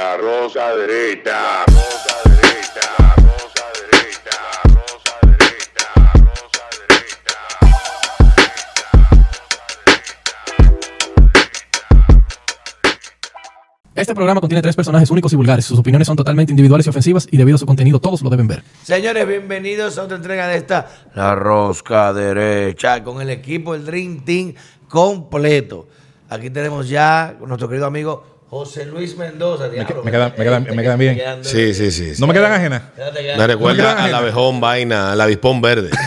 La rosa derecha. Rosa derecha. Rosa derecha. Rosa derecha. Rosa derecha. Este programa contiene tres personajes únicos y vulgares. Sus opiniones son totalmente individuales y ofensivas y debido a su contenido todos lo deben ver. Señores, bienvenidos a otra entrega de esta La Rosca Derecha con el equipo, el Dream Team completo. Aquí tenemos ya nuestro querido amigo José Luis Mendoza. Diablo, me quedan- me quedan- me quedan bien. Sí, sí, sí. sí. ¿No me quedan ajenas? Quédate Me recuerda al abejón vaina, al avispón verde.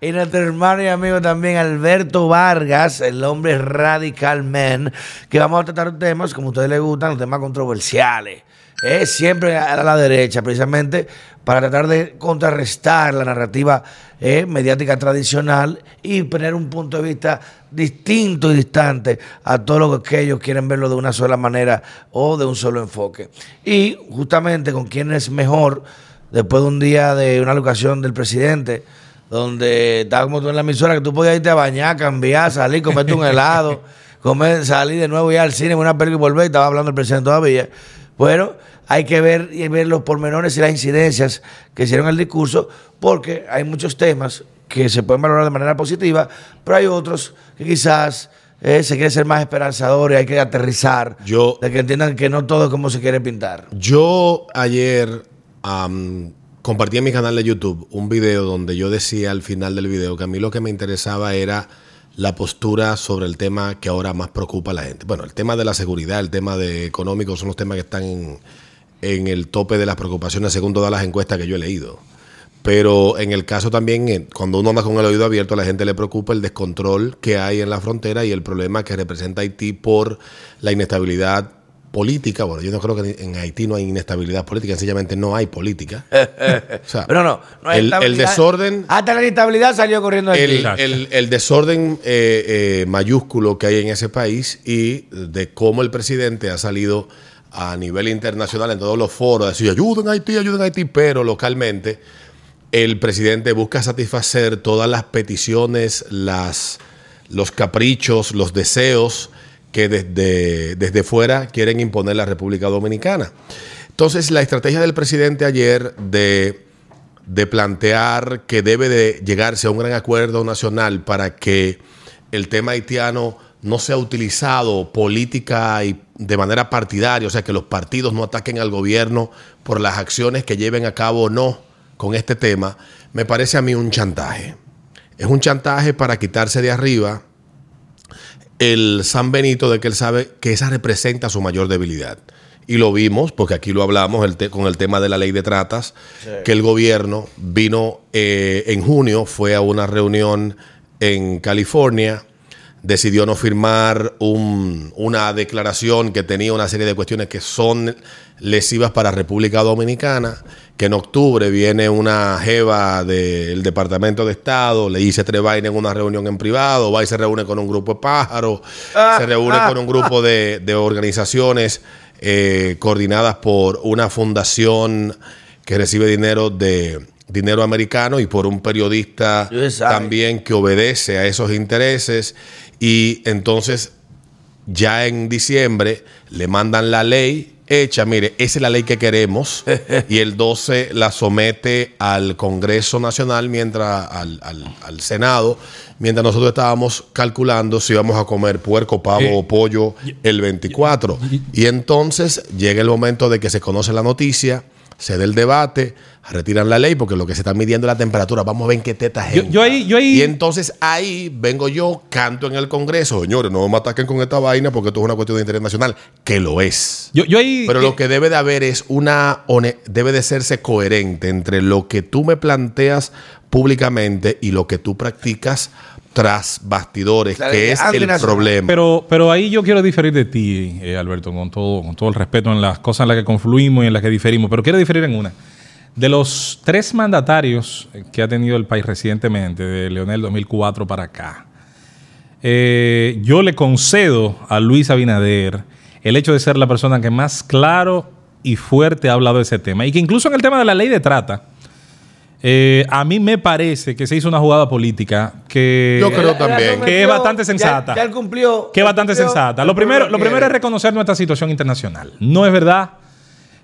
Y nuestro hermano y amigo también Alberto Vargas, el hombre radical man, que vamos a tratar temas como a ustedes les gustan, los temas controversiales. Eh, siempre a la derecha, precisamente para tratar de contrarrestar la narrativa eh, mediática tradicional y poner un punto de vista distinto y distante a todo lo que ellos quieren verlo de una sola manera o de un solo enfoque. Y justamente con quién es mejor, después de un día de una locación del presidente, donde estaba como tú en la emisora, que tú podías irte a bañar, cambiar, salir, comerte un helado, comer, salir de nuevo ya al cine, una película y volver, y estaba hablando el presidente todavía. Bueno, hay que ver y ver los pormenores y las incidencias que hicieron el discurso, porque hay muchos temas que se pueden valorar de manera positiva, pero hay otros que quizás eh, se quiere ser más esperanzador y hay que aterrizar, Yo- de que entiendan que no todo es como se quiere pintar. Yo ayer am, compartí en mi canal de YouTube un video donde yo decía al final del video que a mí lo que me interesaba era la postura sobre el tema que ahora más preocupa a la gente. Bueno, el tema de la seguridad, el tema de económico son los temas que están en, en el tope de las preocupaciones según todas las encuestas que yo he leído. Pero en el caso también, eh, cuando uno anda con el oído abierto, a la gente le preocupa el descontrol que hay en la frontera y el problema que representa Haití por la inestabilidad política. Bueno, yo no creo que en Haití no hay inestabilidad política, sencillamente no hay política. O sea, Pero no, no hay el, el desorden, Hasta la inestabilidad salió corriendo de el- el desorden eh, eh, mayúsculo que hay en ese país y de cómo el presidente ha salido a nivel internacional en todos los foros decir ayuden a Haití, ayuden a Haití, pero localmente el presidente busca satisfacer todas las peticiones, las, los caprichos, los deseos que desde, desde fuera quieren imponer la República Dominicana. Entonces, la estrategia del presidente ayer de, de plantear que debe de llegarse a un gran acuerdo nacional para que el tema haitiano no sea utilizado política y de manera partidaria, o sea, que los partidos no ataquen al gobierno por las acciones que lleven a cabo o no con este tema, me parece a mí un chantaje. Es un chantaje para quitarse de arriba el San Benito de que él sabe que esa representa su mayor debilidad. Y lo vimos, porque aquí lo hablamos el con el tema de la ley de tratas, que el gobierno vino eh, en junio, fue a una reunión en California, decidió no firmar un- una declaración que tenía una serie de cuestiones que son lesivas para República Dominicana, que en octubre viene una jeva del Departamento de Estado, le dice tres vainas en una reunión en privado, va y se reúne con un grupo de pájaros, se reúne con un grupo de, de organizaciones eh, coordinadas por una fundación que recibe dinero de dinero americano y por un periodista también que obedece a esos intereses y entonces ya en diciembre le mandan la ley hecha, mire, esa es la ley que queremos. Y el 12 la somete al Congreso Nacional mientras al, al- al Senado, mientras nosotros estábamos calculando si íbamos a comer puerco, pavo Eh, o pollo el 24. Y entonces llega el momento de que se conoce la noticia, se dé el debate, retiran la ley porque lo que se está midiendo es la temperatura. Vamos a ver en qué teta Yo- yo ahí- yo ahí- Y entonces ahí vengo yo, canto en el Congreso, señores, no me ataquen con esta vaina porque esto es una cuestión de interés nacional, que lo es. Yo, yo ahí. Pero lo que debe de haber es una debe de serse coherente entre lo que tú me planteas públicamente y lo que tú practicas tras bastidores, Claro, que es el problema. Pero, pero ahí yo quiero diferir de ti, eh, Alberto, con todo, con todo el respeto en las cosas en las que confluimos y en las que diferimos. Pero quiero diferir en una. De los tres mandatarios que ha tenido el país recientemente, de Leonel 2004 para acá, eh, yo le concedo a Luis Abinader el hecho de ser la persona que más claro y fuerte ha hablado de ese tema. Y que incluso en el tema de la ley de trata, Eh, a mí me parece que se hizo una jugada política que, Yo creo también. Que es bastante sensata. Ya, él cumplió. que es bastante cumplió sensata. el Lo primero, lo primero es reconocer nuestra situación internacional. No es verdad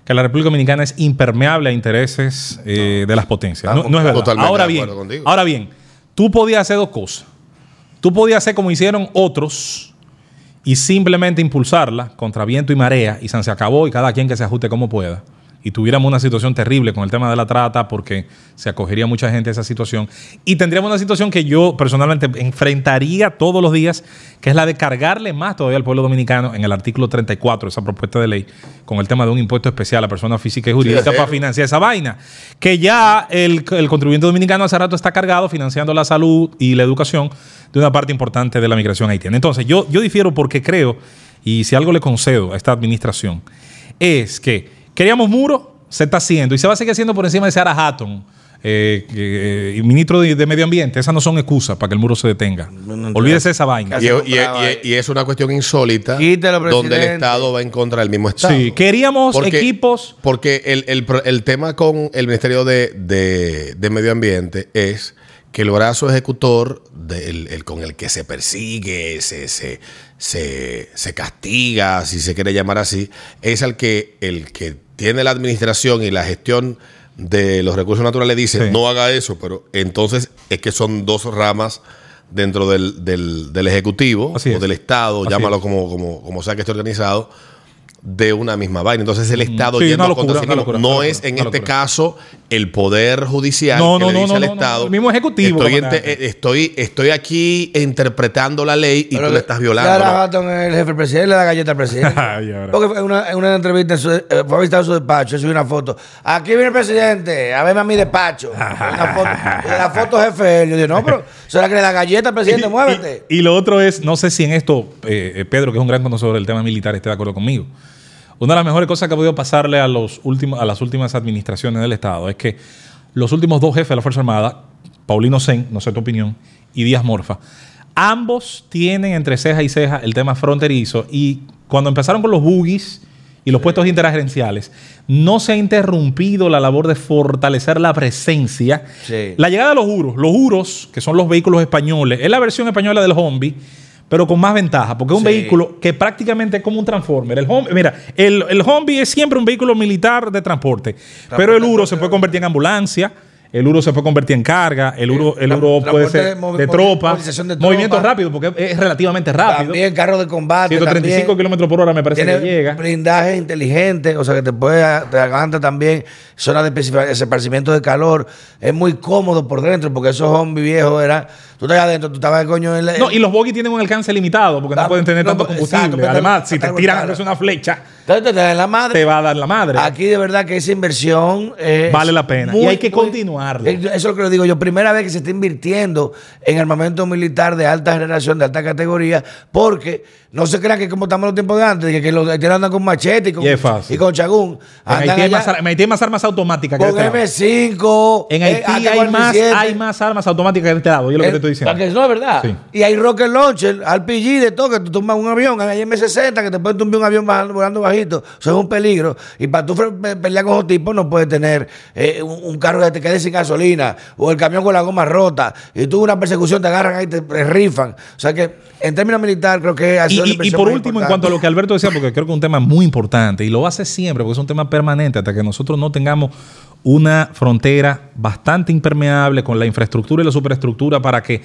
que la República Dominicana es impermeable a intereses eh, de las potencias. No, no es verdad. Totalmente ahora de bien, acuerdo contigo. ahora bien, tú podías hacer dos cosas. Tú podías hacer como hicieron otros y simplemente impulsarla contra viento y marea y se acabó y cada quien que se ajuste como pueda. Y tuviéramos una situación terrible con el tema de la trata porque se acogería mucha gente a esa situación. Y tendríamos una situación que yo personalmente enfrentaría todos los días, que es la de cargarle más todavía al pueblo dominicano en el artículo 34 de esa propuesta de ley, con el tema de un impuesto especial a personas físicas y jurídicas sí. para financiar esa vaina. Que ya el, el contribuyente dominicano hace rato está cargado financiando la salud y la educación de una parte importante de la migración haitiana. Entonces, yo, yo difiero porque creo, y si algo le concedo a esta administración, es que queríamos muro, se está haciendo, y se va a seguir haciendo por encima de Sarah Hatton. eh, eh, ministro de, de Medio Ambiente, esas no son excusas para que el muro se detenga. no, Olvídese esa vaina. Y, Casi y- compraba y- y es una cuestión insólita donde el. Estado va en contra del mismo Estado. Sí, queríamos Porque- equipos. Porque el, el pro- el tema con el Ministerio de, de- de Medio Ambiente es que el brazo ejecutor del- el con el que se persigue, se, se, se, se castiga, si se quiere llamar así, es el que, el que tiene la administración y la gestión de los recursos naturales dice Sí. no haga eso, pero entonces es que son dos ramas dentro del, del- del Ejecutivo Así o es. del Estado, Así llámalo es. como, como, como sea que esté organizado, de una misma vaina. Entonces el Estado Sí, yendo contra locura, sí una mismo. locura, no es locura, en este locura. caso el poder judicial No, que no, le no, dice no, al no, no, Estado. el mismo ejecutivo Estoy, ente- eh, estoy, estoy aquí interpretando la ley y Pero tú le estás violando. ¿no? Hatton, el jefe del presidente, le da galleta al presidente. Porque en una, en una entrevista en su- eh, fue a visitar su despacho, subió una foto. Aquí viene el presidente, a verme a mi despacho. Una foto, la foto jefe. él. Yo digo, no, pero ¿será que le da galleta al presidente? Muévete. Y, y lo otro es, no sé si en esto, eh, eh, Pedro, que es un gran conocedor del tema militar, esté de acuerdo conmigo. Una de las mejores cosas que ha podido pasarle a, los últimos, a las últimas administraciones del Estado es que los últimos dos jefes de la Fuerza Armada, Paulino Sen, no sé tu opinión, y Díaz Morfa, ambos tienen entre ceja y ceja el tema fronterizo y cuando empezaron con los buggies y los puestos interagenciales, no se ha interrumpido la labor de fortalecer la presencia. Sí. La llegada de los juros, los juros, que son los vehículos españoles, es la versión española del Hombi, pero con más ventaja, porque es un Sí. vehículo que prácticamente es como un transformer. El Humvee- mira, el, el Humvee es siempre un vehículo militar de transporte, pero el Uro se puede convertir en ambulancia. El Uro se puede convertir en carga, el Uro, el Uro puede ser de tropa, de movimiento rápido, porque es relativamente rápido. También carros de combate. 135 también. kilómetros por hora me parece Tiene que llega. blindaje inteligente, o sea que te puede, te aguanta también zonas de esparcimiento de calor. Es muy cómodo por dentro, porque esos zombies viejos eran. Tú estás adentro, tú estabas coño en la. No, y los bogies tienen un alcance limitado porque no Ah, pueden tener no, tanto combustible. exacto, Además, si te está tiran una flecha, Entonces te dan la madre. te va a dar la madre. Aquí de verdad que esa inversión es Vale la pena. Y hay que continuarla. Eh, Eso es lo que le digo yo. Primera vez que se está invirtiendo en armamento militar de alta generación, de alta categoría, porque no se crean que como estamos en los tiempos de antes, que, que los haitianos andan con machete y con, Y y con chagún. En Haití, hay más, ar- en Haití hay más armas automáticas que con de este lado. M5. En eh, Haití hay, más, AK-47. hay más armas automáticas que de este lado. Yo lo que te estoy diciendo. Para que no es verdad. Sí. Y hay rocket launcher, RPG de todo, que tú tumbas un avión. Hay M60 que te pueden tumbar un avión bajando- volando bajito. Eso es un peligro. Y para tú pelear con esos tipos, no puedes tener eh, un, un carro que te quede sin gasolina o el camión con la goma rota. Y tú una persecución te agarran ahí y te rifan. O sea que en términos militares creo que ha Y, sido y- y inversión por último, en cuanto a lo que Alberto decía, porque creo que es un tema muy importante y lo hace siempre, porque es un tema permanente, hasta que nosotros no tengamos una frontera bastante impermeable con la infraestructura y la superestructura para que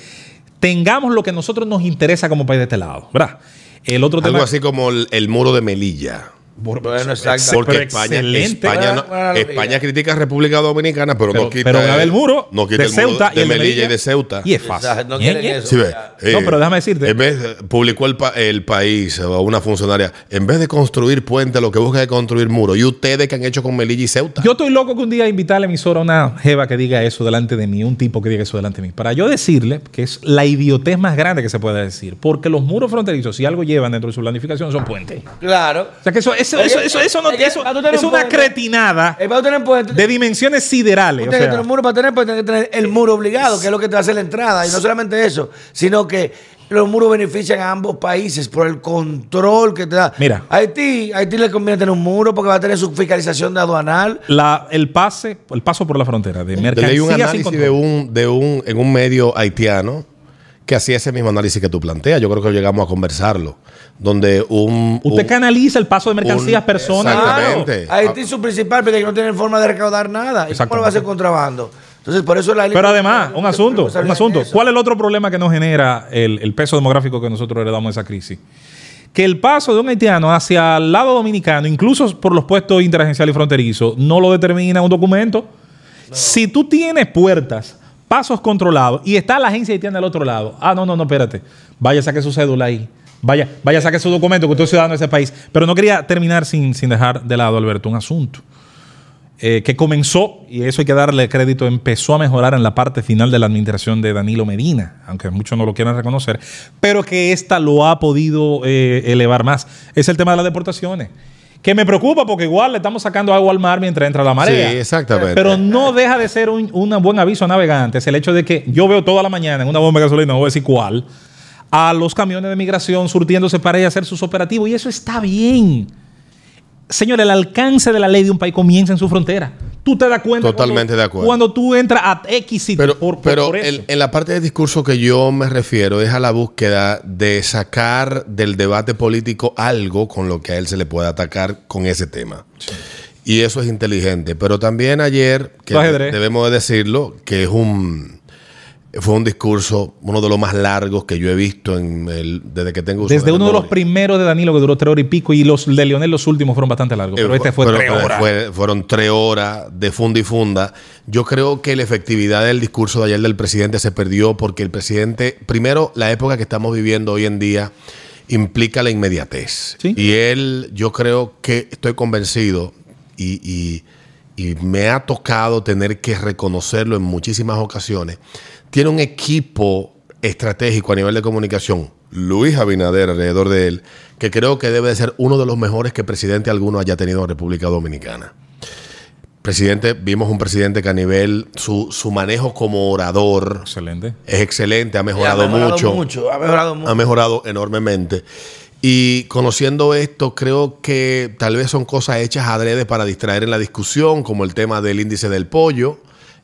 tengamos lo que a nosotros nos interesa como país de este lado, ¿verdad? El otro tema Algo así como el, el muro de Melilla. Bueno, exacto. Porque Pero España. España, no- critica a República Dominicana, pero, pero, no quita, pero vez el muro no quita de el muro Ceuta de, y el de Melilla y de Ceuta. Y es fácil. No quieren eso. Sí, ve, eh, No, pero déjame decirte. En vez, publicó el, pa- el país o una funcionaria, en vez de construir puentes, lo que busca es construir muros. ¿Y ustedes que han hecho con Melilla y Ceuta? Yo estoy loco que un día invitar a la emisora a una jeva que diga eso delante de mí, un tipo que diga eso delante de mí, para yo decirle que es la idiotez más grande que se puede decir, porque los muros fronterizos, si algo llevan dentro de su planificación, son puentes. Claro. O sea que eso, eso, eso, eso, eso, no, eso es un una cretinada Eh, puente, de dimensiones siderales. o Usted tiene que sea. tener un muro para tener, pues tener el muro obligado, que es lo que te hace la entrada. Y no solamente eso, sino que los muros benefician a ambos países por el control que te da. Mira. Haití, Haití le conviene tener un muro porque va a tener su fiscalización de aduanal. La- el pase, el paso por la frontera de mercancías leí un análisis de un, de un, en un medio haitiano que hacía ese mismo análisis que tú planteas. Yo creo que llegamos a conversarlo. Donde un. Usted un- canaliza el paso de mercancías, un- personas. Exactamente. Claro, Haití es su principal porque no tienen forma de recaudar nada. ¿Y cómo lo va a hacer contrabando? Entonces, por eso la Pero además, un asunto, un asunto. ¿Cuál es el otro problema que nos genera el, el peso demográfico que nosotros heredamos de esa crisis? Que el paso de un haitiano hacia el lado dominicano, incluso por los puestos interagenciales y fronterizos, no lo determina un documento. Si tú tienes puertas, pasos controlados y está la agencia haitiana del otro lado, ah, no, no, no, espérate, vaya, saque su cédula ahí. Vaya, vaya, saque su documento, que usted es ciudadano de ese país. Pero no quería terminar sin, sin dejar de lado, Alberto, un asunto eh, que comenzó, y eso hay que darle crédito, empezó a mejorar en la parte final de la administración de Danilo Medina, aunque muchos no lo quieran reconocer, pero que esta lo ha podido eh, elevar más. Es el tema de las deportaciones. Que me preocupa porque igual le estamos sacando agua al mar mientras entra la marea. Sí, exactamente. Pero no deja de ser un, un buen aviso a navegantes el hecho de que yo veo toda la mañana en una bomba de gasolina, no voy a decir cuál, a los camiones de migración surtiéndose para ir a hacer sus operativos. Y eso está bien. Señor, el alcance de la ley de un país comienza en su frontera. Tú te das cuenta. Totalmente cuando- de acuerdo. Cuando tú entras a X sitio Pero, por, por- pero por eso. el- en la parte del discurso que yo me refiero es a la búsqueda de sacar del debate político algo con lo que a él se le pueda atacar con ese tema. Y eso es inteligente. Pero también ayer, que debemos de decirlo, que es un fue un discurso, uno de los más largos que yo he visto en el, desde que tengo uso Desde uno de los primeros de Danilo que duró tres horas y pico y los de Leonel los últimos fueron bastante largos. Pero Eh, este fue pero- tres pero horas. fue- fueron tres horas de funda y funda. Yo creo que la efectividad del discurso de ayer del presidente se perdió porque el presidente, primero, la época que estamos viviendo hoy en día implica la inmediatez. Sí. Y él, yo creo que estoy convencido y, y- y me ha tocado tener que reconocerlo en muchísimas ocasiones. Tiene un equipo estratégico a nivel de comunicación, Luis Abinader alrededor de él, que creo que debe de ser uno de los mejores que presidente alguno haya tenido en República Dominicana. Presidente, vimos un presidente que a nivel, su, su manejo como orador Excelente. es excelente, ha Ha mejorado, mucho Ha mejorado mucho. ha mejorado enormemente. Y conociendo esto, creo que tal vez son cosas hechas adrede para distraer en la discusión, como el tema del índice del pollo,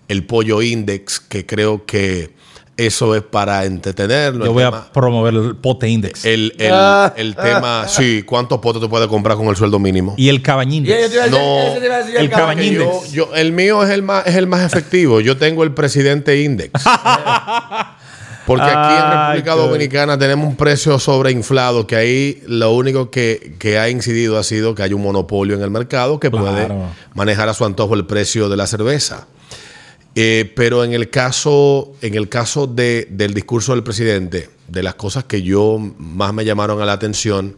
el pollo index, que creo que eso es para entretenerlo. Yo el voy tema- a promover el pote index. el, el- Ah. el tema, sí, ¿cuántos potes tú puedes comprar con el sueldo mínimo? y el cabañín No, el cabañín. Yo, el mío es el más es el más efectivo. Yo tengo el presidente index. Porque aquí en Ay, República qué- Dominicana tenemos un precio sobreinflado que ahí lo único que, que ha incidido ha sido que hay un monopolio en el mercado que puede manejar a su antojo el precio de la cerveza. Eh, pero en el caso, en el caso de- del discurso del presidente, de las cosas que yo más me llamaron a la atención,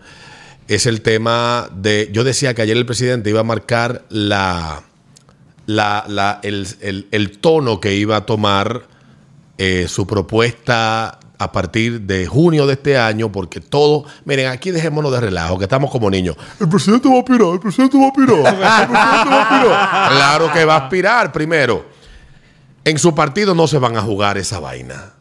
es el tema de. Yo decía que ayer el presidente iba a marcar la, la- la- el, el- el tono que iba a tomar eh, su propuesta a partir de junio de este año, porque todo, miren, aquí dejémonos de relajo, que estamos como niños. El presidente va a aspirar, el presidente va a aspirar, el presidente va a aspirar. Claro que va a aspirar primero. En su partido no se van a jugar esa vaina.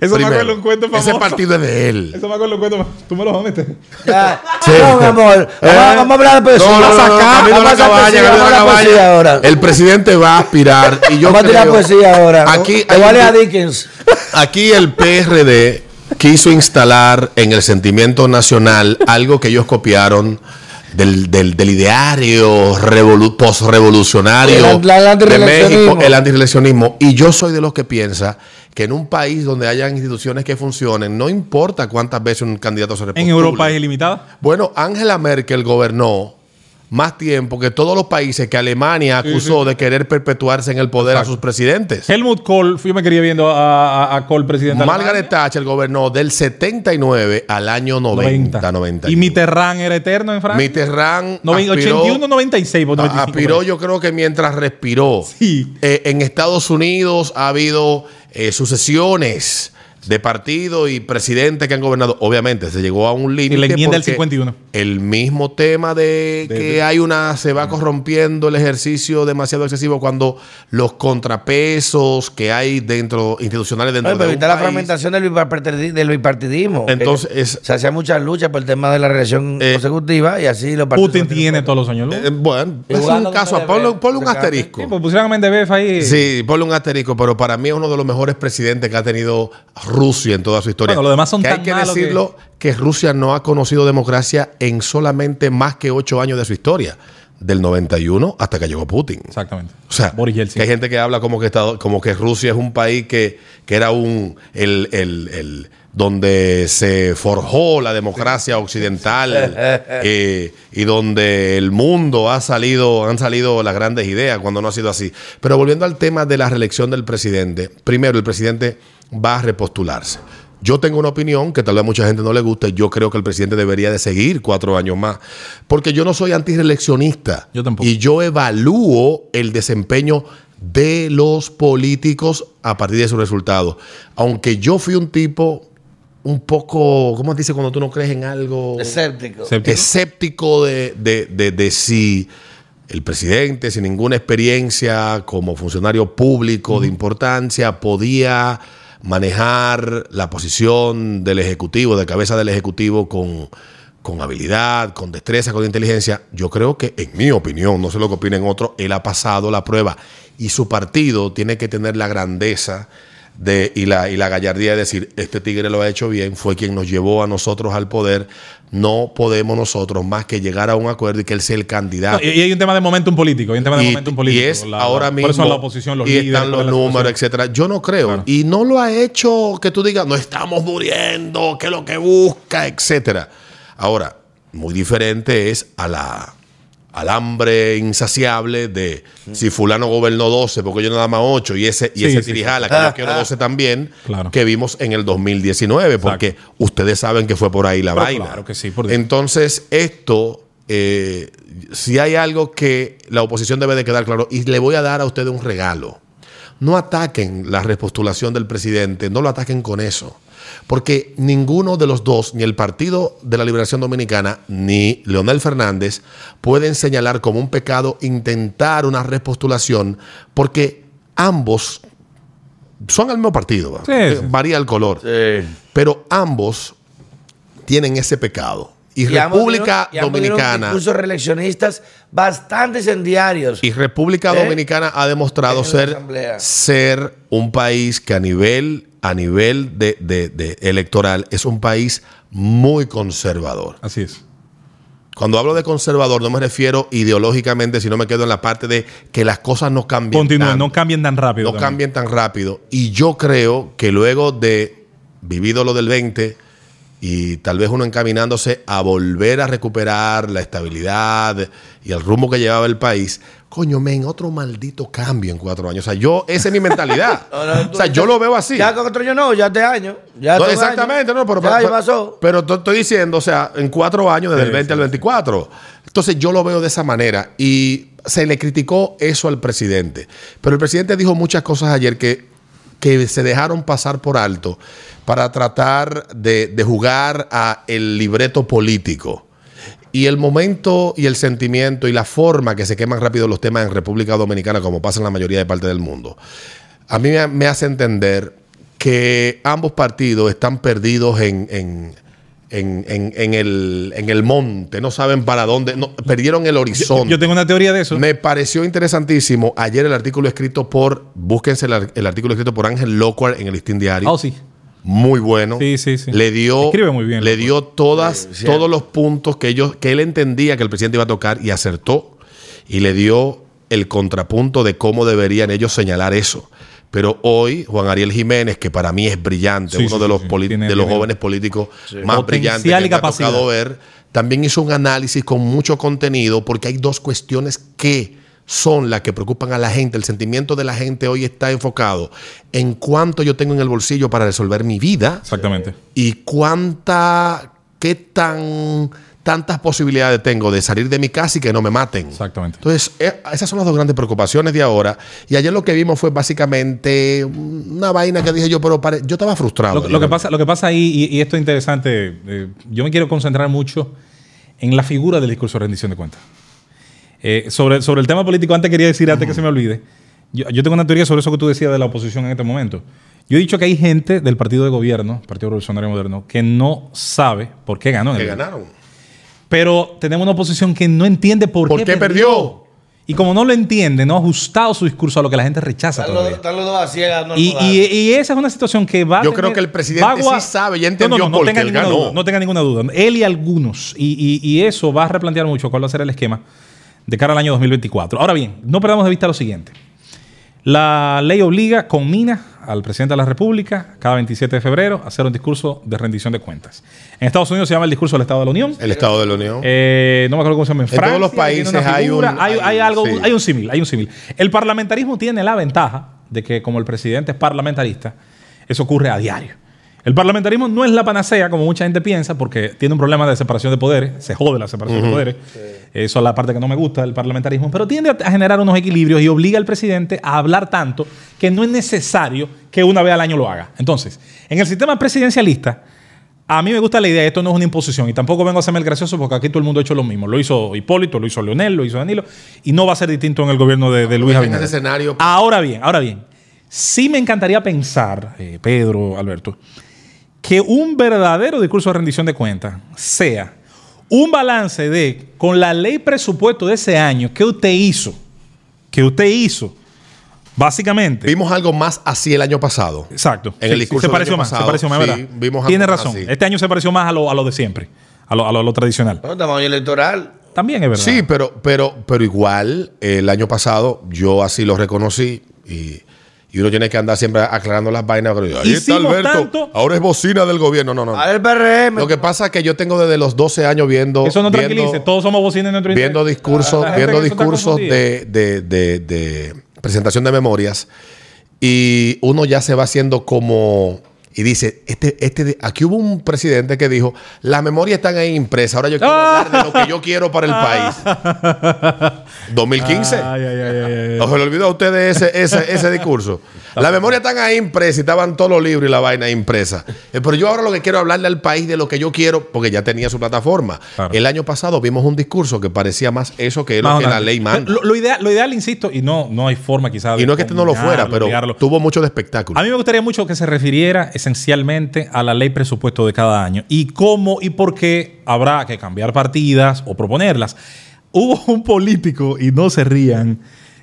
Eso me acuerdo un cuento famoso. Ese partido es de él. Eso me acuerdo un cuento famoso. Tú me lo vas a meter. Ya. Sí. No, mi amor. Vamos, a- vamos a hablar de poesía. No, no, no, no, camino a la Vamos camino a la vamos ahora. El presidente va a aspirar y yo Vamos a tirar poesía ahora. Aquí Te vale a Dickens. Aquí el PRD quiso instalar en el sentimiento nacional algo que ellos copiaron del, del, del ideario revolu- postrevolucionario de. México, el antirreeleccionismo. Y yo soy de los que piensa que en un país donde haya instituciones que funcionen, no importa cuántas veces un candidato se En repostule. Europa es ilimitada. Bueno, Angela Merkel gobernó más tiempo que todos los países que Alemania acusó de querer perpetuarse en el poder a sus presidentes. Helmut Kohl, yo me quería viendo a, a, a Kohl, presidente de Margaret Thatcher gobernó del 79 al año 90, 90. Y Mitterrand era eterno en Francia. Mitterrand Noven- aspiró, 81, 96, por 95, aspiró yo creo que mientras respiró. Sí. Eh, en Estados Unidos ha habido eh, sucesiones de partido y presidentes que han gobernado. Obviamente, se llegó a un límite. Y la enmienda del porque 51. El mismo tema de, De- que de- hay una. Se va corrompiendo el ejercicio demasiado excesivo cuando los contrapesos que hay dentro, institucionales dentro Oye, pero de un evitar la país- fragmentación del, bipartidi- del bipartidismo. Entonces, es- se hacían muchas luchas por el tema de la reelección Eh, consecutiva y así los partidos. Putin tiene todos los años. Eh, bueno, es un caso. Ponle, ponle un asterisco. Sí, pues pusieron a Mendebef ahí. Sí, ponle un asterisco, pero para mí es uno de los mejores presidentes que ha tenido Rusia en toda su historia. Bueno, los demás son que hay tan que malos que- decirlo que... Rusia no ha conocido democracia en solamente más que ocho años de su historia, del 91 hasta que llegó Putin. Exactamente. O sea, Boris Yeltsin. que hay gente que habla como que, Estado- como que Rusia es un país que, que era un el, el- el- donde se forjó la democracia occidental eh, y donde el mundo ha salido, han salido las grandes ideas cuando no ha sido así. Pero volviendo al tema de la reelección del presidente, primero el presidente va a repostularse. Yo tengo una opinión que tal vez a mucha gente no le guste. Yo creo que el presidente debería de seguir cuatro años más. Porque yo no soy antireeleccionista. Yo tampoco. Y yo evalúo el desempeño de los políticos a partir de sus resultados. Aunque yo fui un tipo un poco, ¿cómo se dice cuando tú no crees en algo? Escéptico. Escéptico. escéptico de, de, de- de si el presidente, sin ninguna experiencia como funcionario público de importancia, podía manejar la posición del Ejecutivo, de cabeza del Ejecutivo con, con habilidad, con destreza, con inteligencia. Yo creo que, en mi opinión, no sé lo que opinen otros, él ha pasado la prueba y su partido tiene que tener la grandeza de, y, la, y la gallardía de decir, este tigre lo ha hecho bien, fue quien nos llevó a nosotros al poder, no podemos nosotros más que llegar a un acuerdo y que él sea el candidato. No, y, y hay un tema de momentum político. Hay un tema de Y, momentum y político. es La- ahora mismo. Por eso la oposición, los y líderes. están los números, etcétera. Yo no creo. Claro. Y no lo ha hecho que tú digas, no estamos muriendo, que es lo que busca, etcétera. Ahora, muy diferente es a la al hambre insaciable de si fulano gobernó 12 porque yo nada más 8 y ese y Sí, ese sí, tirijala que yo quiero 12 también Claro. que vimos en el 2019 porque ustedes saben que fue por ahí la Pero vaina. claro que sí, por entonces, esto, eh, si hay algo que la oposición debe de quedar claro, y le voy a dar a ustedes un regalo. No ataquen la repostulación del presidente, no lo ataquen con eso. Porque ninguno de los dos, ni el Partido de la Liberación Dominicana, ni Leonel Fernández, pueden señalar como un pecado intentar una repostulación, porque ambos son el mismo partido. ¿va? Sí, sí. Varía el color. Sí. Pero ambos tienen ese pecado. Y, República y Dominicana discursos reeleccionistas bastante incendiarios. y República ¿Eh? Dominicana ha demostrado ser, ser un país que a nivel a nivel de, de- de electoral es un país muy conservador. Así es. Cuando hablo de conservador no me refiero ideológicamente, sino me quedo en la parte de que las cosas no cambien. Continúen, no cambien tan rápido. no también. cambien tan rápido. Y yo creo que luego de vivido lo del 20 y tal vez uno encaminándose a volver a recuperar la estabilidad y el rumbo que llevaba el país, coño, men, otro maldito cambio en cuatro años. O sea, yo, esa es mi mentalidad. No, no, o sea, yo lo veo así. Ya con otro año no, ya este año. Ya No, exactamente, no, pero, ya, pero, pasó. pero estoy diciendo, o sea, en cuatro años, desde Sí, el 20 sí, al 24. Entonces yo lo veo de esa manera y se le criticó eso al presidente. Pero el presidente dijo muchas cosas ayer que, que se dejaron pasar por alto para tratar de, de jugar a el libreto político. Y el momento y el sentimiento y la forma que se queman rápido los temas en República Dominicana, como pasa en la mayoría de partes del mundo, a mí me, hace entender que ambos partidos están perdidos en, en- en- en el, en el monte, no saben para dónde, no, perdieron el horizonte. yo tengo una teoría de eso. Me pareció interesantísimo ayer el artículo escrito por, búsquense el, ar- el artículo escrito por Ángel Locuar en el Listín Diario. Oh, sí. Muy bueno. Sí, sí, sí. Le dio, Escribe muy bien, le dio todas, Sí, todos los puntos que ellos, que él entendía que el presidente iba a tocar y acertó. Y le dio el contrapunto de cómo deberían ellos señalar eso. Pero hoy, Juan Ariel Jiménez, que para mí es brillante, Sí, uno sí, de los, sí, sí. poli- Tiene- de los jóvenes políticos más Potencial brillantes que me ha tocado ver, también hizo un análisis con mucho contenido, porque hay dos cuestiones que son las que preocupan a la gente. El sentimiento de la gente hoy está enfocado en cuánto yo tengo en el bolsillo para resolver mi vida Exactamente. y cuánta, qué tan tantas posibilidades tengo de salir de mi casa y que no me maten? Exactamente. Entonces, eh, esas son las dos grandes preocupaciones de ahora. Y ayer lo que vimos fue básicamente una vaina que dije yo, pero pare- yo estaba frustrado. Lo, lo que pasa, lo que pasa ahí, y, y esto es interesante, eh, yo me quiero concentrar mucho en la figura del discurso de rendición de cuentas. Eh, sobre, sobre el tema político, antes quería decir, antes que se me olvide, yo, yo tengo una teoría sobre eso que tú decías de la oposición en este momento. Yo he dicho que hay gente del partido de gobierno, Partido Revolucionario Moderno, que no sabe por qué ganó. en que el- ganaron. Pero tenemos una oposición que no entiende por, ¿Por qué perdió? Y como no lo entiende, no ha ajustado su discurso a lo que la gente rechaza Están los, todavía. están los dos a ciegas, no Y, y- y esa es una situación que va a Yo tener- creo que el presidente a sí sabe, ya entendió no, no, no por qué tenga él ninguna ganó. duda, no tenga ninguna duda. Él y algunos. Y, y- y eso va a replantear mucho cuál va a ser el esquema de cara al año 2024. Ahora bien, no perdamos de vista lo siguiente. La ley obliga, conmina al presidente de la República cada 27 de febrero a hacer un discurso de rendición de cuentas. En Estados Unidos se llama el discurso del Estado de la Unión. El Estado de la Unión. Eh, no me acuerdo cómo se llama. En, En todos los Francia países hay un- hay, hay- hay algo, sí. hay un símil, hay un símil. El parlamentarismo tiene la ventaja de que como el presidente es parlamentarista, eso ocurre a diario. El parlamentarismo no es la panacea, como mucha gente piensa, porque tiene un problema de separación de poderes, se jode la separación de poderes. Eso es la parte que no me gusta del parlamentarismo, pero tiende a generar unos equilibrios y obliga al presidente a hablar tanto que no es necesario que una vez al año lo haga. Entonces, en el sistema presidencialista, a mí me gusta la idea, esto no es una imposición y tampoco vengo a hacerme el gracioso porque aquí todo el mundo ha hecho lo mismo. Lo hizo Hipólito, lo hizo Leonel, lo hizo Danilo y no va a ser distinto en el gobierno de, de Luis Abinader. escenario- Ahora bien, ahora bien, sí me encantaría pensar, eh, Pedro, Alberto, que un verdadero discurso de rendición de cuentas sea un balance de, con la ley presupuesto de ese año, ¿qué usted hizo? ¿Qué usted hizo? Básicamente. Vimos algo más así el año pasado. Exacto. En el discurso se del pareció año más, se pasado, pareció más, sí, ¿verdad? vimos Tiene algo razón. así. Este año se pareció más a lo, a lo de siempre, a lo, a lo- a lo tradicional. No, electoral. También es verdad. Sí, pero, pero, pero igual, el año pasado yo así lo reconocí y, y uno tiene que andar siempre aclarando las vainas. pero, Ahí está Hicimos Alberto, tanto- ahora es bocina del gobierno. No, no, no. A ver, PRM. Lo que pasa es que yo tengo desde los 12 años viendo. Eso no viendo- tranquilice. Todos somos bocinas en nuestro viendo discursos, La gente viendo discursos de- de- de presentación de memorias y uno ya se va haciendo como y dice, este, este, de- aquí hubo un presidente que dijo, las memorias están ahí impresas, ahora yo quiero hablar de lo que yo quiero para el país. 2015. Ay, ay, ay, ay, ay. ¿O se le olvidó a ustedes ese, ese, ese discurso? Las memorias están ahí impresas y estaban todos los libros y la vaina impresa. Eh, Pero yo ahora lo que quiero hablarle al país de lo que yo quiero, porque ya tenía su plataforma. Claro. El año pasado vimos un discurso que parecía más eso que lo que la ley manda. Lo, lo ideal, lo ideal, insisto, y no, no hay forma quizás Y no es que este no lo fuera, pero tuvo mucho de espectáculo. A mí me gustaría mucho que se refiriera esencialmente a la ley presupuesto de cada año y cómo y por qué habrá que cambiar partidas o proponerlas. Hubo un político, y no se rían,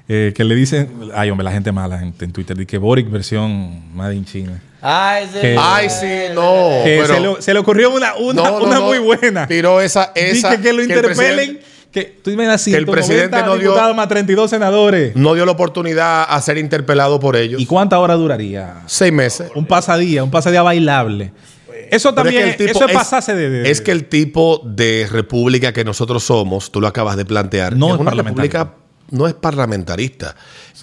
eh, que le dicen, ay hombre, la gente mala en, en Twitter, de que Boric versión Made in China. Ay, sí. Que- Ay, sí, no. Que pero- se, le, se le ocurrió una, una, No, no, una no. muy buena. Tiró esa- esa- Dice que lo que interpelen. Que tú me das que el 190 presidente no dio- más 32 senadores. no dio la oportunidad a ser interpelado por ellos. ¿Y cuánta hora duraría? Seis meses. Un pasadía, un pasadía bailable. Eso Pero también, que el tipo eso es pasarse de, de- Es que el tipo de república que nosotros somos, tú lo acabas de plantear, No es es una república, no es parlamentarista.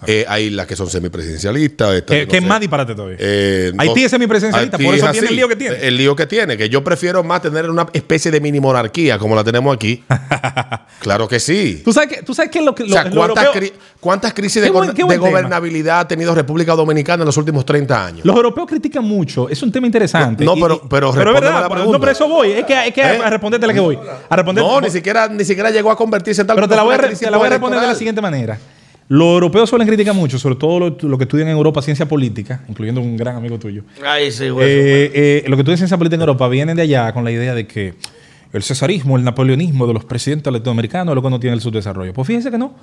Eh, hay las que son semipresidencialistas. estas que, no que es más disparate todavía. Eh, Haití no- es semipresidencialista, por eso es tiene el lío que tiene. El lío que tiene, que yo prefiero más tener una especie de mini monarquía como la tenemos aquí. claro que sí. ¿Tú sabes qué tú sabes qué es lo que O sea, lo- lo ¿cuántas, europeo- cuántas crisis de, buen- go- de gobernabilidad ha tenido República Dominicana en los últimos 30 años? Los europeos critican mucho, es un tema interesante. No, Y- pero- y- pero es verdad, la pero- pregunta. No, pero eso voy, es que, es que ¿Eh? a responderte la que voy. A responder, No, ni siquiera, ni siquiera llegó a convertirse en tal Pero te la voy a, te la voy a responder de la siguiente manera. Los europeos suelen criticar mucho, sobre todo lo, lo que estudian en Europa, ciencia política, incluyendo un gran amigo tuyo. Ay, sí, güey. Eh, eh, lo que estudian ciencia política en Europa vienen de allá con la idea de que el cesarismo, el napoleonismo de los presidentes latinoamericanos es lo que no tiene el subdesarrollo. Pues fíjense que no.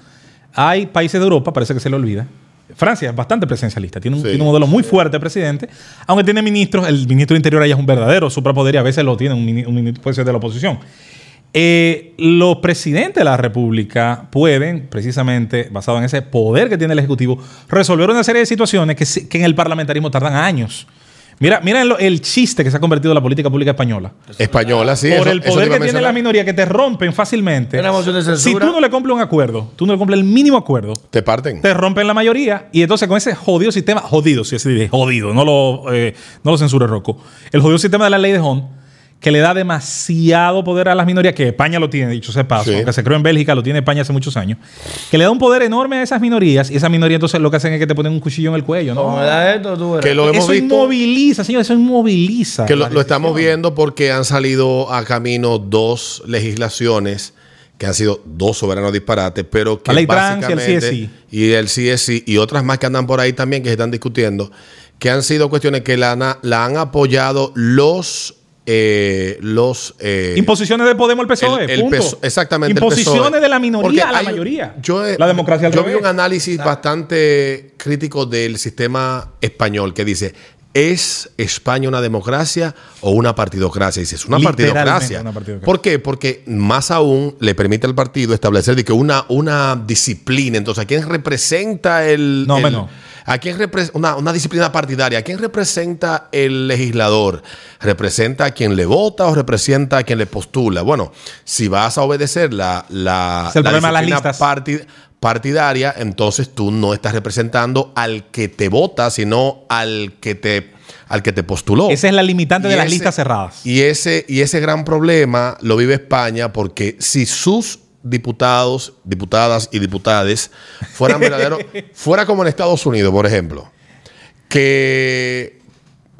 Hay países de Europa, parece que se le olvida. Francia es bastante presidencialista, tiene un, Sí. tiene un modelo muy fuerte de presidente, aunque tiene ministros, el ministro de Interior allá es un verdadero suprapoder y a veces lo tiene un, mini- un ministro, puede ser de la oposición. Eh, los presidentes de la República pueden, precisamente basado en ese poder que tiene el Ejecutivo, resolver una serie de situaciones que en el parlamentarismo tardan años. Mira, mira lo- el chiste que se ha convertido la política pública española. Española, sí. Por eso- el poder que tiene la minoría, que te rompen fácilmente. Una moción de Si tú no le cumples un acuerdo, tú no le cumples el mínimo acuerdo, Te parten. te rompen la mayoría y entonces con ese jodido sistema, jodido, si así dice, jodido, no lo, eh, no lo censure Rocco, el jodido sistema de la ley de Hon, que le da demasiado poder a las minorías, que España lo tiene, dicho sea paso, Sí. aunque se creó en Bélgica, lo tiene España hace muchos años, que le da un poder enorme a esas minorías y esas minorías entonces lo que hacen es que te ponen un cuchillo en el cuello, ¿no? me da esto, tú verás. Que lo hemos Eso visto. inmoviliza, señor, eso inmoviliza. Que lo, estamos viendo porque han salido a camino dos legislaciones que han sido dos soberanos disparates, pero que La ley trans y el básicamente CSI. y el CSI y otras más que andan por ahí también que se están discutiendo, que han sido cuestiones que la han apoyado los eh, los eh, Imposiciones de Podemos al PSOE. el- el E, punto. PSOE, exactamente. el Imposiciones PSOE. de la minoría a la hay mayoría. Yo, la democracia al Yo vi un análisis bastante crítico del sistema español que dice. ¿Es España una democracia o una partidocracia? Dice, es una partidocracia. una partidocracia. ¿Por qué? Porque más aún le permite al partido establecer de que una, una disciplina. Entonces, ¿a quién representa el. No, el- menos. ¿A quién una, una disciplina partidaria? ¿A quién representa el legislador? ¿Representa a quien le vota o representa a quien le postula? Bueno, si vas a obedecer la, la, Es el la problema de las disciplina partidaria, entonces tú no estás representando al que te vota, sino al que te, al que te postuló. Esa es la limitante de las listas cerradas. Y ese, y ese gran problema lo vive España porque si sus diputados, diputadas y diputades fueran verdaderos, fuera como en Estados Unidos, por ejemplo, que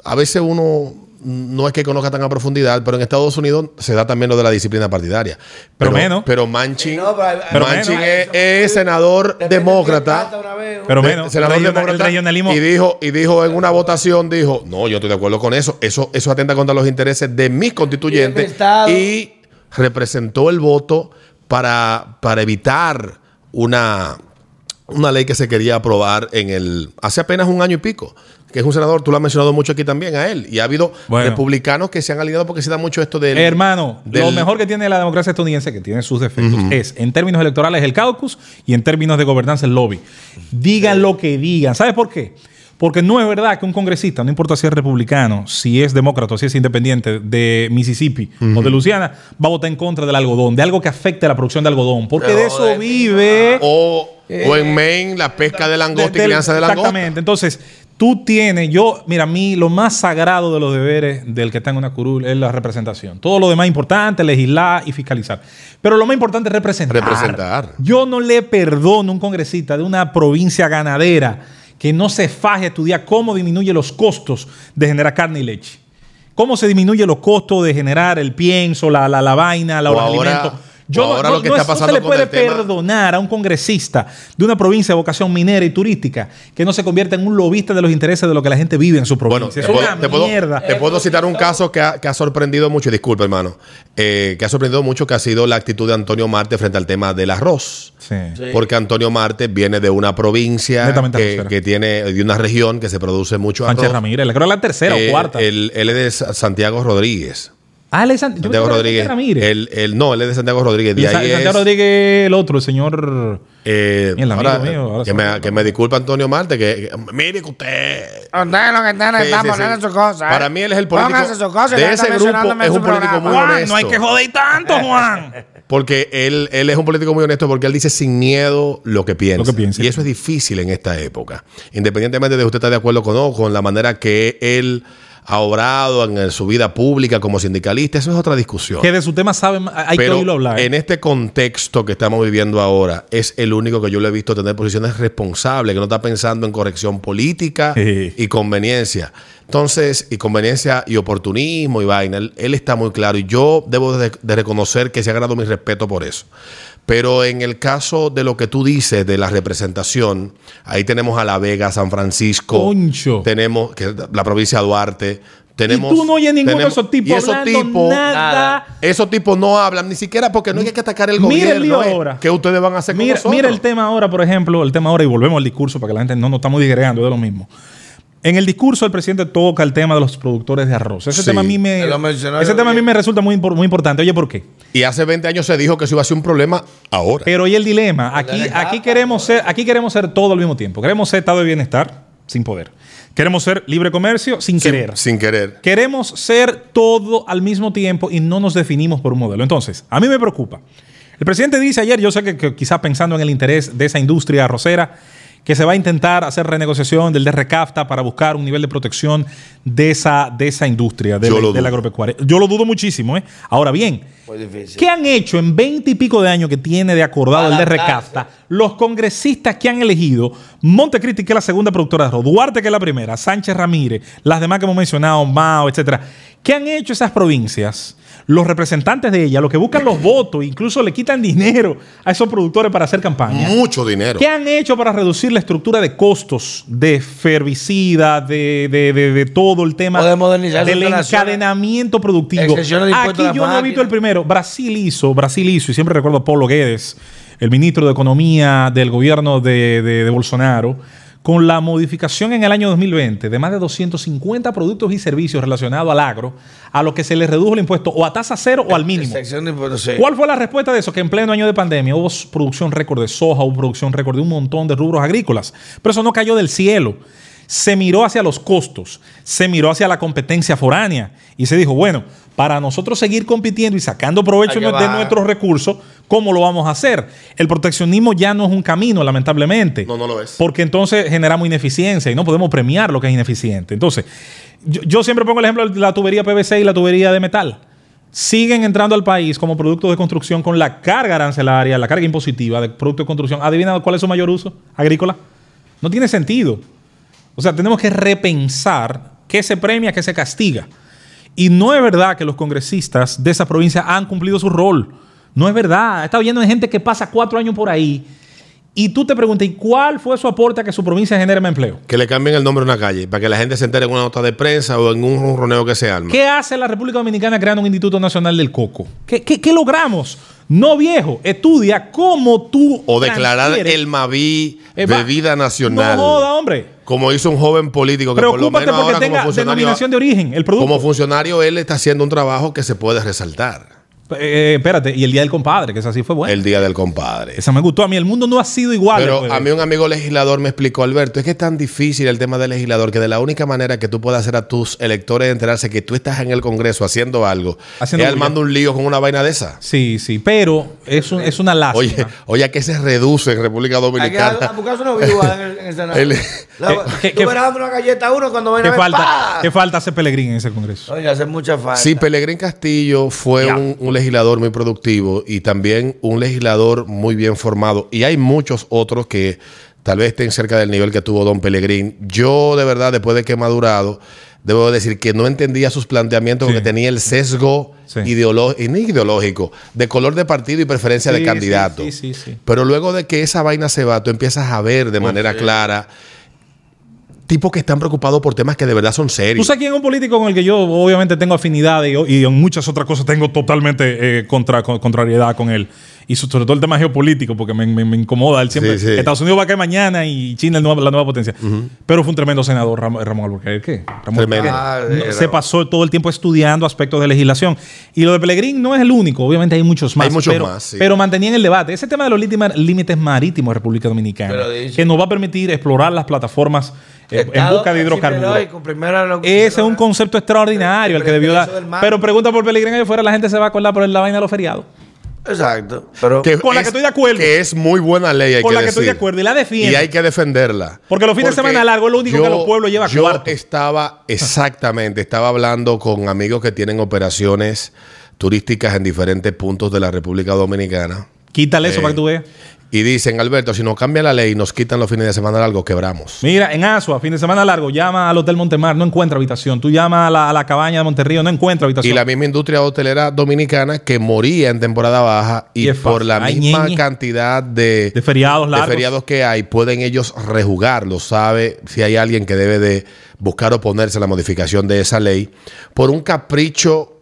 a veces uno no es que conozca tan a profundidad, pero en Estados Unidos se da también lo de la disciplina partidaria. Pero menos. Pero Manchin, No, pero Manchin menos. es, es senador Depende demócrata. Pero De- menos. senador regional- demócrata, regionalismo. Y dijo, y dijo en una votación, dijo, no, yo estoy de acuerdo con eso. Eso, eso atenta contra los intereses de mis constituyentes. Y representó el voto para, para evitar una, una ley que se quería aprobar en el hace apenas un año y pico. Que es un senador, tú lo has mencionado mucho aquí también a él. Y ha habido Bueno. republicanos que se han alineado porque se da mucho esto del. Hermano, lo mejor que tiene la democracia estadounidense, que tiene sus defectos, es en términos electorales el caucus y en términos de gobernanza el lobby. Digan lo que digan. ¿Sabes por qué? Porque no es verdad que un congresista, no importa si es republicano, si es demócrata si es independiente de Mississippi o de Luisiana, va a votar en contra del algodón, de algo que afecte a la producción de algodón. Porque de eso vive. O, o en Maine, la pesca de langosta de- y crianza de langosta. Exactamente. Entonces, tú tienes, yo, mira, a mí lo más sagrado de los deberes del que está en una curul es la representación. Todo lo demás importante, legislar y fiscalizar. Pero lo más importante es representar. Representar. Yo no le perdono a un congresista de una provincia ganadera que no se faje a estudiar cómo disminuye los costos de generar carne y leche. ¿Cómo se disminuye los costos de generar el pienso, la, la, la vaina, la los ahora- alimentos? O ahora lo que no está es- no pasando se le con puede perdonar a un congresista de una provincia de vocación minera y turística que no se convierta en un lobista de los intereses de lo que la gente vive en su Bueno, provincia. te es puedo, una te puedo- mierda. te puedo citar un caso que ha, que ha sorprendido mucho, disculpe hermano, eh, que ha sorprendido mucho que ha sido la actitud de Antonio Marte frente al tema del arroz. Sí. Sí. Porque Antonio Marte viene de una provincia que, tiene, de una región que se produce mucho Sánchez arroz. Ramírez, creo que la tercera Eh, o cuarta. Él, él es de Sa- Santiago Rodríguez. Ah, él es San- yo Santiago Rodríguez. Ramírez. Él, él- no, él es de Santiago Rodríguez. Y De Sa- ahí Santiago es, Rodríguez, el otro, el señor. eh, el amigo ahora, mío, ahora que, me, me- que me disculpa Antonio Marte, que, que- mire que usted Ustedes lo que están, Sí, están sí, poniendo sí. sus cosas. ¿eh? Para mí él es el político- Pónganse sus cosas de ese grupo mencionándome es un político programa. muy Juan, honesto. no hay que joder tanto, Juan. Porque él, él es un político muy honesto porque él dice sin miedo lo que piensa. Lo que piensa. Y eso es difícil en esta época. Independientemente de que usted está de acuerdo con no, con la manera que él ha obrado en su vida pública como sindicalista, eso es otra discusión. Que de su tema saben, hay que Pero oírlo hablar. en este contexto que estamos viviendo ahora, es el único que yo le he visto tener posiciones responsables, que no está pensando en corrección política Sí. y conveniencia. Entonces, y conveniencia y oportunismo y vaina, él, él está muy claro y yo debo de, de reconocer que se ha ganado mi respeto por eso. Pero en el caso de lo que tú dices de la representación, ahí tenemos a La Vega, San Francisco, Concho. tenemos que la provincia de Duarte, tenemos y tú no oyes ninguno de esos tipos y esos tipos- nada. esos tipos no hablan ni siquiera porque no hay que atacar el Mira el gobierno. lío eh. ahora. ¿Qué ustedes van a hacer con Mira, nosotros? mira el tema ahora, por ejemplo, el tema ahora, y volvemos al discurso para que la gente no nos estamos digregando de lo mismo. En el discurso el presidente toca el tema de los productores de arroz. Ese Sí. tema a mí me, ese tema a mí me resulta muy, muy importante. Oye, ¿por qué? Y hace 20 años se dijo que eso iba a ser un problema ahora. Pero oye el dilema. Aquí, aquí queremos ser, aquí queremos ser todo al mismo tiempo. Queremos ser estado de bienestar sin poder. Queremos ser libre comercio sin sin, querer. sin querer. Queremos ser todo al mismo tiempo y no nos definimos por un modelo. Entonces, a mí me preocupa. El presidente dice ayer, yo sé que, que quizá pensando en el interés de esa industria arrocera, que se va a intentar hacer renegociación del DRCAFTA para buscar un nivel de protección de esa, de esa industria, de, Yo la, lo de la dudo. agropecuaria. Yo lo dudo muchísimo. ¿eh? Ahora bien. ¿qué han hecho en 20 y pico de años que tiene de acordado el Adaptarse. DRCAFTA los congresistas que han elegido Montecristi, que es la segunda productora de arroz, Duarte, que es la primera, Sánchez Ramírez, las demás que hemos mencionado, Mao, etcétera? ¿Qué han hecho esas provincias? Los representantes de ellas, los que buscan los votos, incluso le quitan dinero a esos productores para hacer campaña. Mucho dinero. ¿Qué han hecho para reducir la estructura de costos de herbicida, de, de- de- de todo el tema O de modernizar del encadenamiento productivo? Aquí yo no he visto el primero. Brasil hizo, Brasil hizo, y siempre recuerdo a Paulo Guedes, el ministro de Economía del gobierno de, de- de Bolsonaro, con la modificación en el año 2020 de más de 250 productos y servicios relacionados al agro, a los que se les redujo el impuesto o a tasa cero o al mínimo. ¿Cuál fue la respuesta de eso? Que en pleno año de pandemia hubo producción récord de soja, hubo producción récord de un montón de rubros agrícolas. Pero eso no cayó del cielo. Se miró hacia los costos, se miró hacia la competencia foránea y se dijo, bueno, para nosotros seguir compitiendo y sacando provecho de nuestros recursos, ¿cómo lo vamos a hacer? El proteccionismo ya no es un camino, lamentablemente. No, no lo es. Porque entonces generamos ineficiencia y no podemos premiar lo que es ineficiente. Entonces, yo, yo siempre pongo el ejemplo de la tubería PVC y la tubería de metal. Siguen entrando al país como productos de construcción con la carga arancelaria, la carga impositiva de productos de construcción. ¿Adivina cuál es su mayor uso? Agrícola. No tiene sentido. O sea, tenemos que repensar qué se premia, qué se castiga. Y no es verdad que los congresistas de esa provincia han cumplido su rol. No es verdad. He estado viendo de gente que pasa cuatro años por ahí y tú te preguntas, ¿y cuál fue su aporte a que su provincia genere más empleo? Que le cambien el nombre a una calle para que la gente se entere en una nota de prensa o en un ronroneo que se arma. ¿Qué hace la República Dominicana creando un Instituto Nacional del Coco? ¿Qué, qué- qué logramos? No, viejo. Estudia cómo tú. O declarar el Maví Eh, bebida nacional. No joda, hombre. Como hizo un joven político que por lo Preocúpate menos porque ahora como tenga funcionario, denominación de origen, el producto. como funcionario él está haciendo un trabajo que se puede resaltar. Eh, espérate, y el Día del Compadre, que esa sí fue buena. El día del compadre. Esa me gustó a mí. El mundo no ha sido igual. Pero a mí un amigo legislador me explicó, Alberto, es que es tan difícil el tema del legislador que de la única manera que tú puedas hacer a tus electores enterarse que tú estás en el Congreso haciendo algo, Haciendo es armando un lío con una vaina de esa. Sí, sí, pero es, un- es una lástima. Oye, oye, ¿a qué se reduce en República Hay que Dominicana? a buscarse una viuda en el, en el Senado. El- La- Eh, ¿qué- tú qué- dando una galleta a uno cuando vayan ¿Qué a ver, falta. ¿Qué falta hace Pelegrín en ese congreso? Oye, hace mucha falta. Sí, Pelegrín Castillo fue Ya. un, un legislador muy productivo y también un legislador muy bien formado. Y hay muchos otros que tal vez estén cerca del nivel que tuvo Don Pelegrín. Yo, de verdad, después de que he madurado, debo decir que no entendía sus planteamientos Sí. porque tenía el sesgo Sí. ideológico, no ideológico, de color de partido y preferencia Sí, de candidato. Pero luego de que esa vaina se va, tú empiezas a ver de manera clara tipos que están preocupados por temas que de verdad son ¿Tú serios. sabes quién es un político con el que yo obviamente tengo afinidad y, y en muchas otras cosas tengo totalmente eh, contra, con- contrariedad con él? Y so- sobre todo el tema geopolítico, porque me, me- me incomoda. Él siempre, Sí, sí. Estados Unidos va a caer mañana y China es la nueva, la nueva potencia. Pero fue un tremendo senador, Ram- Ramón Alburquerque. Ramón. Alburquerque. Ah, No, se pasó todo el tiempo estudiando aspectos de legislación. Y lo de Pelegrín no es el único, obviamente hay muchos más. Hay muchos pero, más, sí. pero mantenían el debate. Ese tema de los límites marítimos de República Dominicana, que nos va a permitir explorar las plataformas en busca de hidrocarburos. Ese es un concepto extraordinario, el que debió dar. Pero pregunta por Pellegrini allá afuera, la gente se va a acordar por la vaina de los feriados. Exacto. Pero Con la que estoy de acuerdo. Que es muy buena ley, hay Con que la que estoy de acuerdo y la defiendo. Y hay que defenderla. Porque los fines de semana largos es lo único que los pueblos llevan Yo cuarto. estaba, exactamente, estaba hablando con amigos que tienen operaciones turísticas en diferentes puntos de la República Dominicana. Quítale eso Eh, para que tú veas. Y dicen, Alberto, si nos cambia la ley y nos quitan los fines de semana largos, quebramos. Mira, en Asua, fin de semana largo, llama al Hotel Montemar, no encuentra habitación. Tú llamas a la, a la cabaña de Monterrío, no encuentra Y habitación. la misma industria hotelera dominicana que moría en temporada baja y, Y por la Ay, misma ñeñe. cantidad de, de feriados de largos. feriados que hay, pueden ellos rejugarlo. Sabe si hay alguien que debe de buscar oponerse a la modificación de esa ley por un capricho,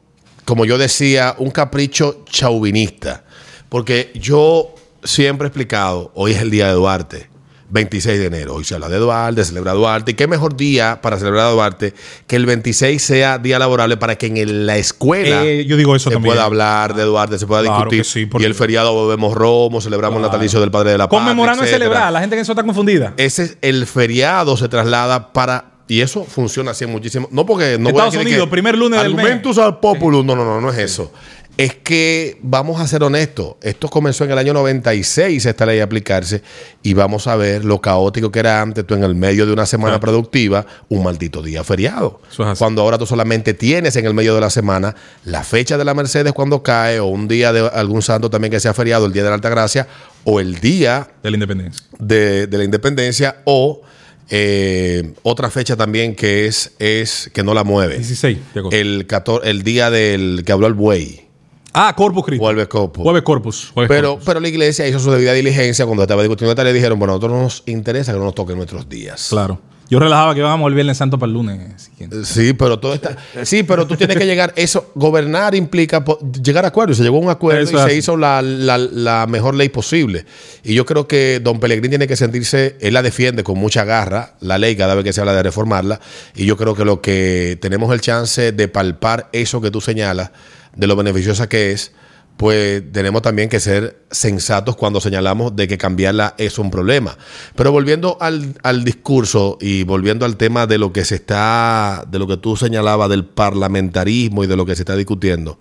como yo decía, un capricho chauvinista. Porque yo siempre he explicado, hoy es el día de Duarte. 26 de enero. Hoy se habla de Duarte, se celebra Duarte. ¿Y qué mejor día para celebrar a Duarte que el 26 sea día laborable para que en el- la escuela Eh, yo digo eso se también. pueda hablar de Duarte, se pueda Claro discutir? que sí, porque- y el feriado bebemos romo, celebramos el natalicio del Padre de la Patria. Conmemorando y etcétera. celebrar. La gente que eso está confundida. Ese es el feriado se traslada para y eso funciona así muchísimo. No porque no voy a Estados Unidos, que primer lunes del mes. Argumentus al populus. No, no, no, no es eso. Es que vamos a ser honestos, esto comenzó en el año 96 esta ley a aplicarse y vamos a ver lo caótico que era antes tú en el medio de una semana productiva, un maldito día feriado. Es. Cuando ahora tú solamente tienes en el medio de la semana la fecha de la Mercedes cuando cae o un día de algún santo también que sea feriado, el día de la Alta Gracia o el día De la independencia. de, de la independencia o eh, otra fecha también que es, es que no la mueve. 16 de agosto. El, 14 el día del que habló el buey. Ah, Corpus Christi. Jueves Corpus. Jueves Corpus. Jueves Pero, Corpus. pero la iglesia hizo su debida diligencia cuando estaba discutiendo esta ley. Dijeron, bueno, a nosotros no nos interesa que no nos toquen nuestros días. Claro. Yo relajaba que íbamos el Viernes Santo para el lunes. siguiente. Sí, pero todo está. Sí, pero tú tienes que llegar. Eso, gobernar implica po- llegar a acuerdos. Se llegó a un acuerdo Eso y se hizo la, la- la mejor ley posible. Y yo creo que don Pellegrín tiene que sentirse, él la defiende con mucha garra, la ley, cada vez que se habla de reformarla. Y yo creo que lo que tenemos el chance de palpar eso que tú señalas, de lo beneficiosa que es, pues tenemos también que ser sensatos cuando señalamos de que cambiarla es un problema. Pero volviendo al, al discurso y volviendo al tema de lo que se está, de lo que tú señalabas del parlamentarismo y de lo que se está discutiendo,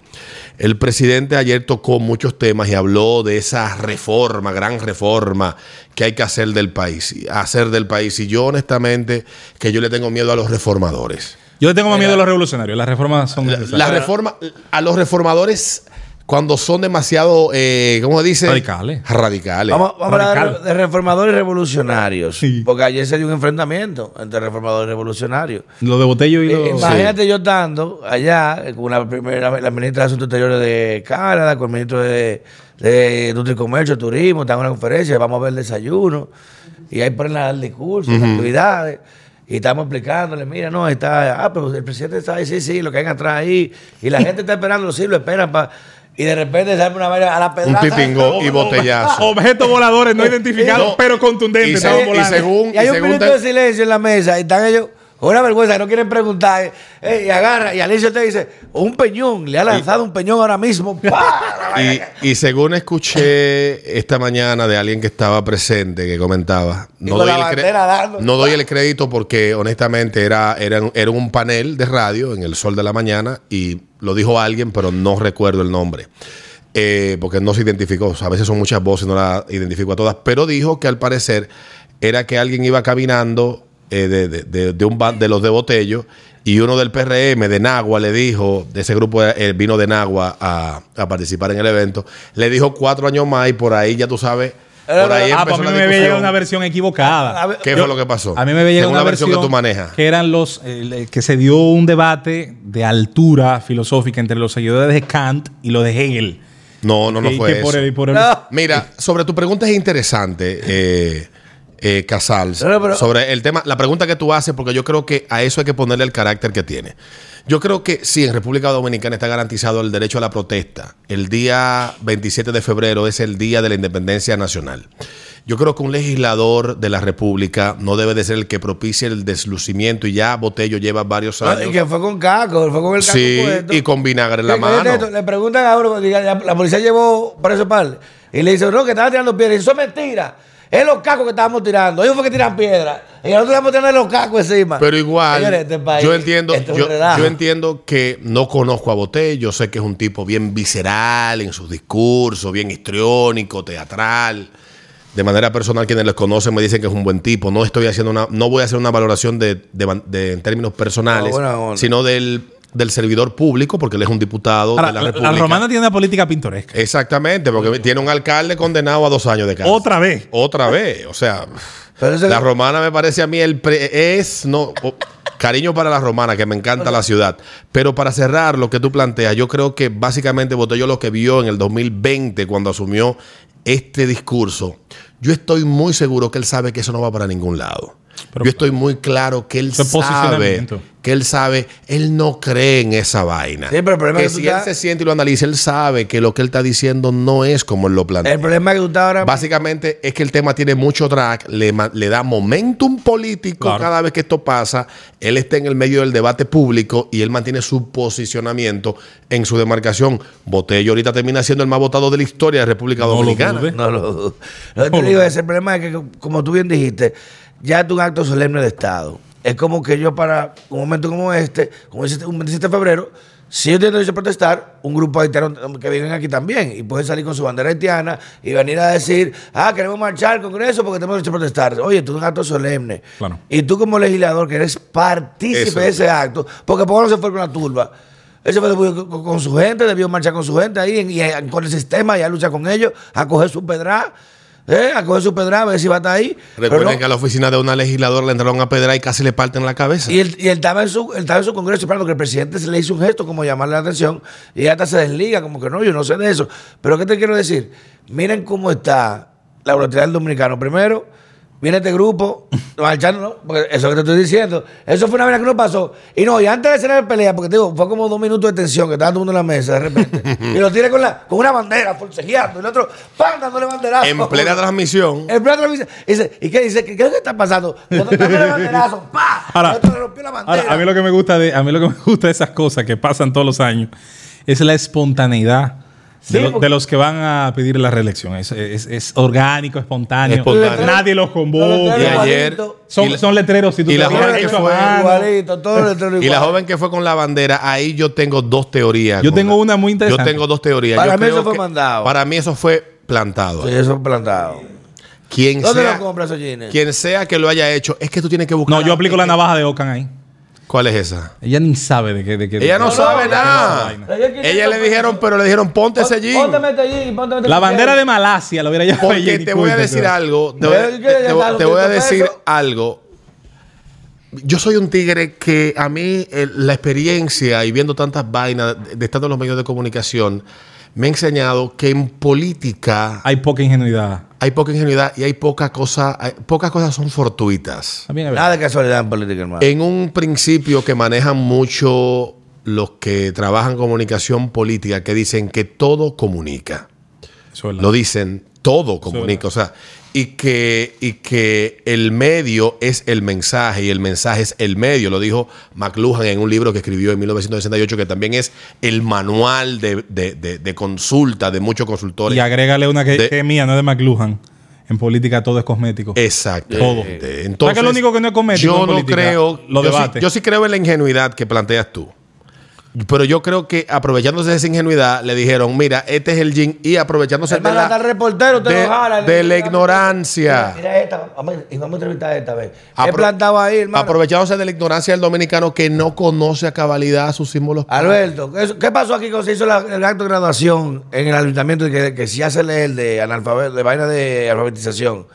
el presidente ayer tocó muchos temas y habló de esa reforma, gran reforma que hay que hacer del país, hacer del país. Y yo honestamente que yo le tengo miedo a los reformadores. Yo le tengo más miedo a los revolucionarios. Las reformas son necesarias. la reforma, a los reformadores cuando son demasiado, eh, ¿cómo se dice? Radicales. Radicales. Vamos, vamos a hablar de reformadores revolucionarios. Sí. Porque ayer se dio un enfrentamiento entre reformadores y revolucionarios. Lo de Botello y Eh, los... Imagínate yo estando allá eh, con la primera la ministra de Asuntos Exteriores de Canadá, con el ministro de, de Industria y Comercio, Turismo, están en una conferencia, vamos a ver el desayuno, y ahí ponen el discurso, las actividades, y estamos explicándole, mira, no, está, ah, pero el presidente está ahí, sí, sí, lo que hay atrás ahí, y la gente está esperando, sí, lo esperan para, y de repente sale una vaina a la Un pedrada. titingo y botellazo. Objetos voladores no identificados, No. pero contundentes. Y se- según- Y hay un según minuto te- de silencio en la mesa y están ellos una vergüenza que no quieren preguntar. eh, y agarra, y Alicia te dice, un peñón, le ha lanzado un peñón ahora mismo. Y, y según escuché esta mañana de alguien que estaba presente, que comentaba, no doy, el, dando. no doy el crédito porque honestamente era, era, era un panel de radio en el sol de la mañana y lo dijo alguien, pero no recuerdo el nombre. Eh, porque no se identificó. A veces son muchas voces, no las identifico a todas. Pero dijo que al parecer era que alguien iba caminando eh, de, de- de- un ba- de los de Botello y uno del PRM de Nagua le dijo, de ese grupo eh, vino de Nagua a, a participar en el evento, le dijo cuatro años más y por ahí ya tú sabes, por ahí Ah, pues a mí me había llegado una versión equivocada. Ver, ¿Qué Yo- fue lo que pasó? A mí me había llegado una versión, versión que tú manejas. Que eran los. eh, que se dio un debate de altura filosófica entre los seguidores de Kant y los de Hegel. No, no, no Que- fue que eso. por el- por el- No. Mira, sobre tu pregunta es interesante, eh, eh, Casals. No, no, pero- sobre el tema, la pregunta que tú haces, porque yo creo que a eso hay que ponerle el carácter que tiene. Yo creo que sí, en República Dominicana está garantizado el derecho a la protesta. El día 27 de febrero es el día de la independencia nacional. Yo creo que un legislador de la República no debe de ser el que propicie el deslucimiento y ya Botello lleva varios no, años. y que fue con caco, fue con el caco Sí, puesto. y con vinagre en la mano. esto, Le preguntan a uno, diga, la, la policía llevó preso par y le dice, no, que estaban tirando piedras. Eso es mentira. Es los cacos que estábamos tirando. Ellos fue que tiran piedras. Y nosotros estamos tirando los cacos encima. Pero igual, Señores, este país, yo entiendo, yo, yo entiendo que no conozco a Botello, yo sé que es un tipo bien visceral en sus discursos, bien histriónico, teatral. De manera personal, quienes los conocen me dicen que es un buen tipo. No estoy haciendo una, no voy a hacer una valoración de, de- de- en términos personales, No, sino del, del servidor público, porque él es un diputado Ahora, de la la, República. la romana tiene una política pintoresca. Exactamente, porque tiene un alcalde condenado a dos años de cárcel. Otra vez. Otra vez. O sea, la romana me parece a mí el pre- es no cariño para la romana, que me encanta la ciudad. Pero para cerrar lo que tú planteas, yo creo que básicamente Botello lo que vio en el 2020 cuando asumió este discurso. Yo estoy muy seguro que él sabe que eso no va para ningún lado. Pero- yo estoy muy claro que él sabe, que él sabe, él no cree en esa vaina. Sí, pero el problema que es que si él estás- se siente y lo analiza, él sabe que lo que él está diciendo no es como él lo plantea. El problema es que tú estás ahora. Básicamente es que el tema tiene mucho drag, le, da momentum político Claro. cada vez que esto pasa. Él está en el medio del debate público y él mantiene su posicionamiento en su demarcación. Botello ahorita termina siendo el más votado de la historia de República No lo Dominicana. No lo dudo. Lo que te digo es, el problema es que, como tú bien dijiste, ya es un acto solemne de Estado. Es como que yo para un momento como este, como dice un 27 de febrero, Si ellos tienen derecho a protestar, un grupo haitiano que viven aquí también y pueden salir con su bandera haitiana y venir a decir, ah, queremos marchar al Congreso porque tenemos derecho a protestar. Oye, tú es un acto solemne. Claro. Y tú como legislador que eres partícipe Eso. de ese acto, porque Pablo se fue con la turba. Él se fue con, su gente, debió marchar con su gente ahí y, con el sistema y a luchar con ellos, a coger su pedra, ¿eh? a coger su pedra, a ver si va a estar ahí. Recuerden no. que a la oficina de una legisladora le entraron a pedra y casi le parten la cabeza. Y él, y él estaba en su, él estaba en su congreso esperando que el presidente se le hizo un gesto como llamarle la atención y hasta se desliga, como que no, yo no sé de eso. Pero ¿qué te quiero decir? Miren cómo está la volatilidad del dominicano. Primero, viene este grupo, marchando, ¿no? Porque eso que te estoy diciendo, eso fue una vez que no pasó. Y no, y antes de hacer la pelea, porque te digo, fue como dos minutos de tensión que estaba todo el mundo en la mesa de repente. y lo tiene con, la, con una bandera, forcejeando, y el otro, ¡pam! dándole banderazo. En plena transmisión. El plato dice, dice, ¿y qué dice? ¿Qué, qué es lo que está pasando? Cuando dándole banderazo, ¡pa! Ahora, El otro le rompió la bandera. ahora, a mí lo que me gusta de, a mí lo que me gusta de esas cosas que pasan todos los años es la espontaneidad Sí, de, lo- porque- de los que van a pedir la reelección. Es, es- es orgánico, espontáneo. Espontáneo. Nadie los convoca. Y ayer-. Son, y la- son letreros. Si tú y la joven que fue mano. Igualito, todo el letrero Y igual. la joven que fue con la bandera, ahí yo tengo dos teorías. Yo tengo la- una muy interesante. Yo tengo dos teorías. Para Yo mí creo eso fue que- mandado. Para mí eso fue plantado. Sí, eso es plantado. Quien ¿Dónde sea, lo compras quien sea que lo haya hecho, es que tú tienes que buscar. No, yo aplico la navaja de Ocan ahí. ¿Cuál es esa? Ella ni sabe de qué. De qué Ella no, sabe no, nada. no. Ella le dijeron, pero le dijeron, ponte ese jean. Pónteme este jean, pónteme este La bandera de Malasia lo hubiera llevado Porque Jenny te voy a decir pero- algo. Te voy, te- a ¿tú sabes decir algo. Yo soy un tigre que a mí eh, la experiencia y viendo tantas vainas de, de estando en los medios de comunicación me ha enseñado que en política Hay poca ingenuidad. hay poca ingenuidad y hay poca cosa, hay- pocas cosas son fortuitas. Nada de casualidad en política, hermano. En un principio que manejan mucho los que trabajan comunicación política, que dicen que todo comunica. Eso es. Lo dicen, todo comunica. O sea, y que, y que el medio es el mensaje y el mensaje es el medio. Lo dijo McLuhan en un libro que escribió en 1968, que también es el manual de, de- de- de consulta de muchos consultores. Y agrégale una que, es mía, no es de McLuhan. En política todo es cosmético. Exacto. Todo. Entonces, ¿Sabes que lo único que no es cosmético Yo en no política? creo. Los yo, sí, yo sí creo en la ingenuidad que planteas tú. Pero yo creo que aprovechándose de esa ingenuidad, le dijeron: Mira, este es el jean. Y aprovechándose de la, el reportero te de- lo jala. de la ignorancia. Mira, mira esta, vamos, y vamos a entrevistar esta vez. Apro- plantado ahí, hermano. Aprovechándose de la ignorancia del dominicano que no conoce a cabalidad sus símbolos. Alberto, ¿qué, pasó aquí cuando se hizo la- el acto de graduación en el ayuntamiento que, que si hace leer de analfabeto, de vaina de alfabetización?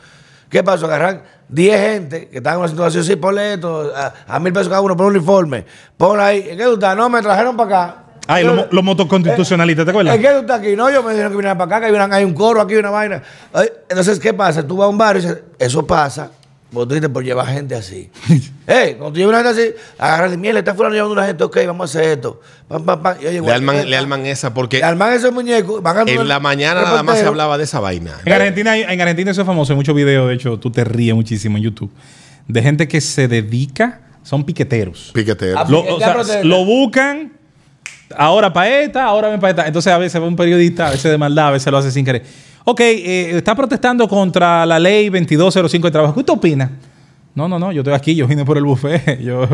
¿Qué pasó? Agarran 10 gente que están en una situación así, ponle esto, a, a mil pesos cada uno por un uniforme. Ponle ahí, ¿en qué tú estás? No, me trajeron para acá. Ay, los, los motoconstitucionalistas, ¿te acuerdas? ¿En qué tú estás aquí? No, yo me dijeron que vinieran para acá, que vinieran, hay un coro aquí, una vaina. Entonces, ¿qué pasa? Tú vas a un barrio y dices, eso pasa. Vos tú dices por llevar gente así. Ey, cuando tú llevas una gente así, agarras de miel, está fulano llevando una gente, ok, vamos a hacer esto. Pam, pam, pam. Y, oye, Le alman, ¿qué le alman esa porque Le arman ese muñeco. van a- en la mañana nada más se hablaba de esa vaina. En Argentina, en Argentina eso es famoso. Hay muchos videos, de hecho, tú te ríes muchísimo en YouTube. De gente que se dedica, son piqueteros. Piquetero. Ah, Lo, ¿Qué o sea, protesta? lo buscan, ahora para esta, ahora ven para esta. Entonces a veces va un periodista, a veces de maldad, a veces lo hace sin querer. Ok, eh, está protestando contra la ley 2205 de trabajo. ¿Qué usted opina? No, no, no, yo estoy aquí, yo vine por el buffet. Yo,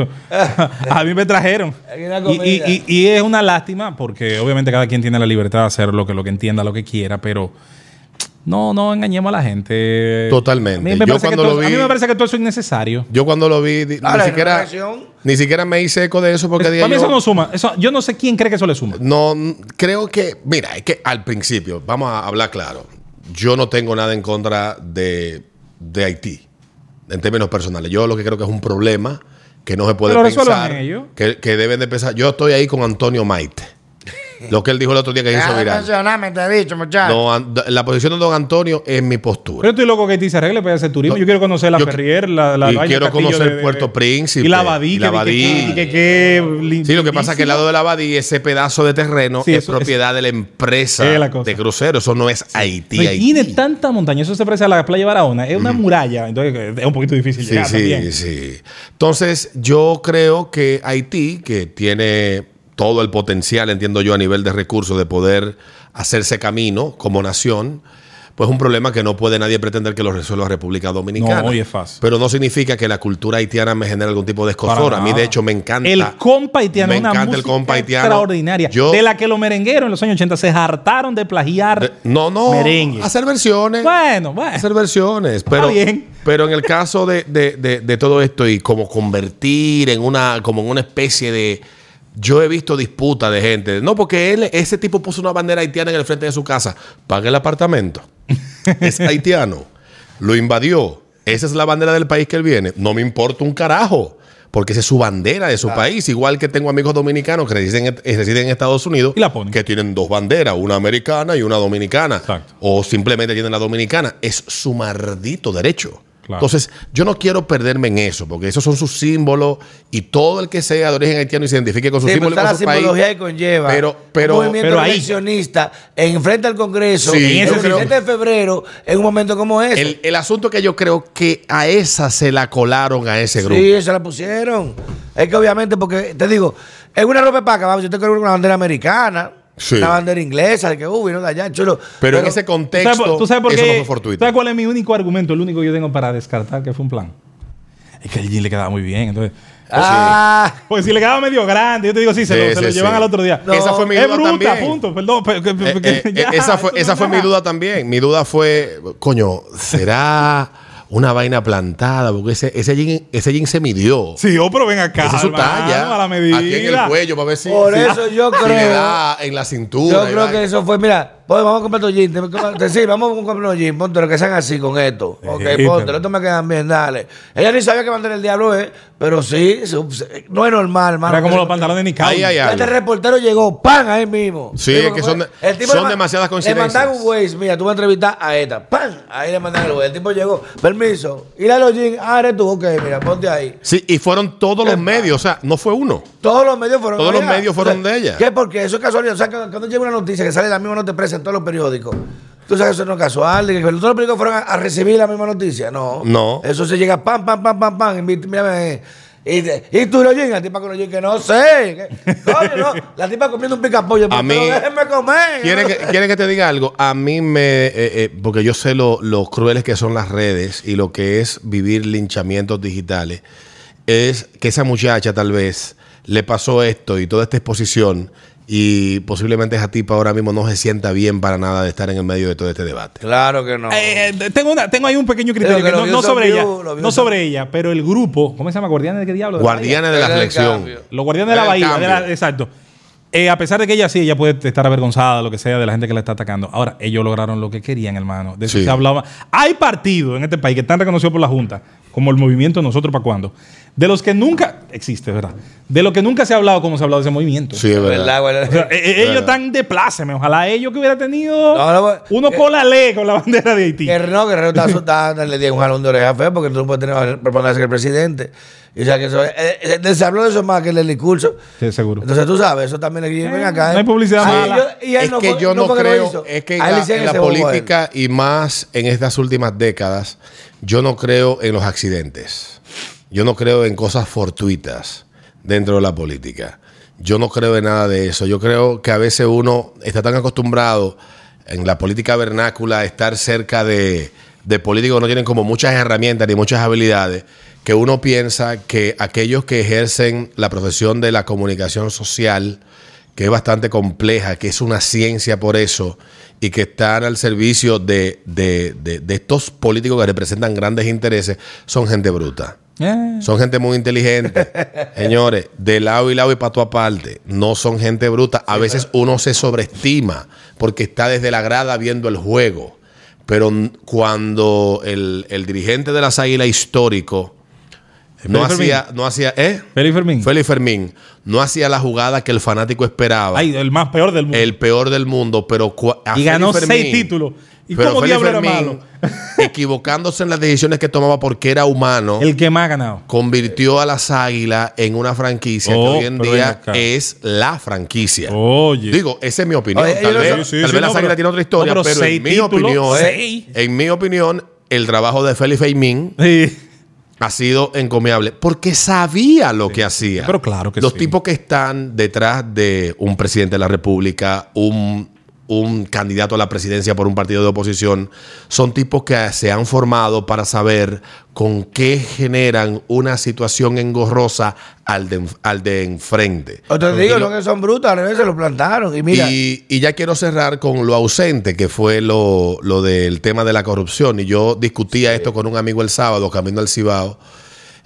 a mí me trajeron. Y, y- y- y es una lástima porque obviamente cada quien tiene la libertad de hacer lo que, lo que entienda, lo que quiera, pero no, no engañemos a la gente. Totalmente. A mí me, Yo parece, que cuando todo, lo a mí vi- me parece que todo eso es innecesario. Yo cuando lo vi, ni, siquiera, ni siquiera me hice eco de eso porque dije Para mí yo, eso no suma. Eso, yo no sé quién cree que eso le suma. No, creo que, mira, es que al principio, vamos a hablar claro, yo no tengo nada en contra de, de Haití, en términos personales. Yo lo que creo que es un problema que no se puede Pero pensar, que, que deben de pensar. Yo estoy ahí con Antonio Maite. Lo que él dijo el otro día que hizo de viral. mencionarme, te he dicho, muchacho. La posición de don Antonio es mi postura. Pero yo estoy loco que Haití se arregle para hacer turismo. No, yo quiero conocer la Ferrier, la, la y quiero conocer Puerto Príncipe, Y la Abadí. la que- Abadí. que- que- que- Sí, lo que pasa es que al lado de la Abadí, ese pedazo de terreno Sí, es eso- propiedad de la empresa Es la de crucero. Eso no es Haití. No, y Haití. tiene tanta montaña. Eso se parece a la playa Barahona. Es una muralla. Entonces eh, es un poquito difícil Sí, llegar sí, también. sí. Entonces, yo creo que Haití, que tiene todo el potencial, entiendo yo, a nivel de recursos de poder hacerse camino como nación, pues es un problema que no puede nadie pretender que lo resuelva República Dominicana. No, hoy es fácil. Pero no significa que la cultura haitiana me genere algún tipo de Para escosor. A mí, de hecho, me encanta. El compa haitiano Me es una encanta el compa haitiano. extraordinaria. Yo- de la que los merengueros en los años 80 se hartaron de plagiar De- No, no. merengue. Hacer versiones. Bueno, bueno. hacer versiones. Pero, bien. pero en el caso de, de- de- de todo esto y como convertir en una, como en una especie de. Yo he visto disputas de gente. No, porque él, ese tipo puso una bandera haitiana en el frente de su casa. Paga el apartamento. es haitiano. Lo invadió. Esa es la bandera del país que él viene. No me importa un carajo. Porque esa es su bandera de su país. Igual que tengo amigos dominicanos que residen, en- eh, residen en Estados Unidos. Y la ponen. Que tienen dos banderas, una americana y una dominicana. Exacto. O simplemente tienen la dominicana. Es su maldito derecho. Claro. Entonces, yo no quiero perderme en eso, porque esos son sus símbolos y todo el que sea de origen haitiano y se identifique con sus Sí, pero símbolos y está con la su país. simbología que conlleva Pero, pero, un movimiento pero ahí- eleccionista en frente al Congreso Sí, el yo creo- 17 de febrero en un momento como ese. el, el asunto que yo creo que a esa se la colaron a ese grupo. Sí, se la pusieron. Es que obviamente, porque te digo, en una ropa paca, vamos, yo tengo una bandera americana, Sí. una bandera inglesa, de que uh, vino de allá, chulo. pero, en ese ¿Tú contexto, sabes tú sabes por eso qué- no fue fortuito. ¿Sabes cuál es mi único argumento? El único que yo tengo para descartar que fue un plan. Es que el jean le quedaba muy bien. Entonces, Ah, pues si le quedaba medio grande, yo te digo, sí, se Sí, lo, se sí, lo llevan al otro día. No, esa fue mi es duda bruta, también. punto. Perdón. pero- que- Eh, que- eh, ya, esa fue, eso esa no fue mi duda también. Mi duda fue, coño, ¿será una vaina plantada? Porque ese, ese, jean, ese jean se midió. Sí, oh, pero ven acá. Esa es su talla. A la medida. Aquí en el cuello, para ver si, Por si- eso yo si le creo- da en la cintura. yo creo que eso fue, mira, pues vamos a comprar tus jeans. te- te- Sí, vamos a comprar unos jeans, ponte lo que sean así con esto. Ok, Sí, ponte, estos me quedan bien, dale. Ella ni sabía que bandera el diablo es, pero sí, su- no es normal, hermano. Era como los pantalones de Nicao. Ahí Este reportero llegó, ¡pam! ahí mismo. Sí, es que son de- el tipo son demasiadas coincidencias. Le mandaron un Waze, mira, tú vas a entrevistar a esta, ¡pam! Ahí le mandan el Waze. El tipo llegó, permiso, ir a los jeans, ah, eres tú, ok, mira, ponte ahí. Sí, y fueron todos los medios, o sea, no fue uno. Todos los medios fueron Todos de los ella. medios fueron O sea, de ella. ¿Qué? Porque eso es casualidad. O sea, cuando, llega una noticia que sale la misma nota presa en todos los periódicos, tú sabes que eso no es casual, que todos los periódicos fueron a, a recibir la misma noticia. No. No. Eso se llega pam, pam, pam, pam, pam. y mírame, Y, tú lo llegas, la tipa con jeans, que no sé. que- no. La tipa comiendo un picapollo. A mí- Déjenme comer. ¿Quieren que, quieren que te diga algo? A mí me. eh, eh, porque yo sé lo, lo crueles que son las redes y lo que es vivir linchamientos digitales. Es que esa muchacha, tal vez, le pasó esto y toda esta exposición. Y posiblemente esa tipa ahora mismo no se sienta bien para nada de estar en el medio de todo este debate. Claro que no. Eh, eh, tengo, una, tengo ahí un pequeño criterio, Pero que que no, sobre ella. No sobre ella, pero el grupo, ¿cómo se llama? ¿Guardianes de qué diablo? ¿De la Guardianes de la el reflexión. cambio. Los guardianes de la bahía. de la- exacto. Eh, a pesar de que ella sí, ella puede estar avergonzada, lo que sea, de la gente que la está atacando. Ahora, ellos lograron lo que querían, hermano. De eso Sí. se hablaba. Hay partidos en este país que están reconocidos por la Junta, como el movimiento Nosotros para Cuándo, de los que nunca, existe, ¿verdad? De lo que nunca se ha hablado como se ha hablado de ese movimiento. Sí, es verdad. ¿Verdad? O sea, eh, eh, ellos Verdad. están de pláceme. Ojalá ellos que hubiera tenido No, no, uno que- con la ley, con la bandera de Haití. Guerrero, no, Guerrero está asustado, le dio un jalón de oreja feo porque tú no puedes tener preparación que el presidente. Y o sea que eso, eh, eh, se habló de eso más que en el discurso. Sí, seguro. Entonces tú sabes, eso también le ven acá. no hay publicidad Ay, mala. yo- y él es no que yo no, creo, es que en la, en política y más en estas últimas décadas, yo no creo en los accidentes. Yo no creo en cosas fortuitas dentro de la política. Yo no creo en nada de eso. Yo creo que a veces uno está tan acostumbrado en la política vernácula a estar cerca de, de políticos que no tienen como muchas herramientas ni muchas habilidades, que uno piensa que aquellos que ejercen la profesión de la comunicación social, que es bastante compleja, que es una ciencia por eso, y que están al servicio de, de- de- de estos políticos que representan grandes intereses, son gente bruta. Eh. Son gente muy inteligente. Señores, de lado y lado y pato aparte, no son gente bruta. A veces uno se sobreestima porque está desde la grada viendo el juego. Pero cuando el, el dirigente de las águilas histórico no Félix hacía, no hacía, ¿eh? Félix Fermín. Félix Fermín no hacía la jugada que el fanático esperaba. Ay, el más peor del mundo. el peor del mundo, pero a y ganó seis títulos. ¿Y pero cómo diablo era malo? equivocándose en las decisiones que tomaba porque era humano, El que más ha ganado. convirtió a las Águilas en una franquicia Oh, que hoy en día es la franquicia. Oye. Digo, esa es mi opinión. Oye, tal ellos vez, no- Sí, sí, tal sí, vez no, las pero- Águilas tienen otra historia, no, pero pero, seis en mi títulos, opinión, seis. en mi opinión, el trabajo de Félix Fermín Sí. Ha sido encomiable porque sabía lo que hacía. pero claro que Los sí. tipos que están detrás de un presidente de la República, un un candidato a la presidencia por un partido de oposición, son tipos que se han formado para saber con qué generan una situación engorrosa al de, al de enfrente. O te digo, lo- no que son brutos, al revés se lo plantaron. Y mira, y, y ya quiero cerrar con lo ausente, que fue lo, lo del tema de la corrupción. Y yo discutía esto con un amigo el sábado, camino al Cibao.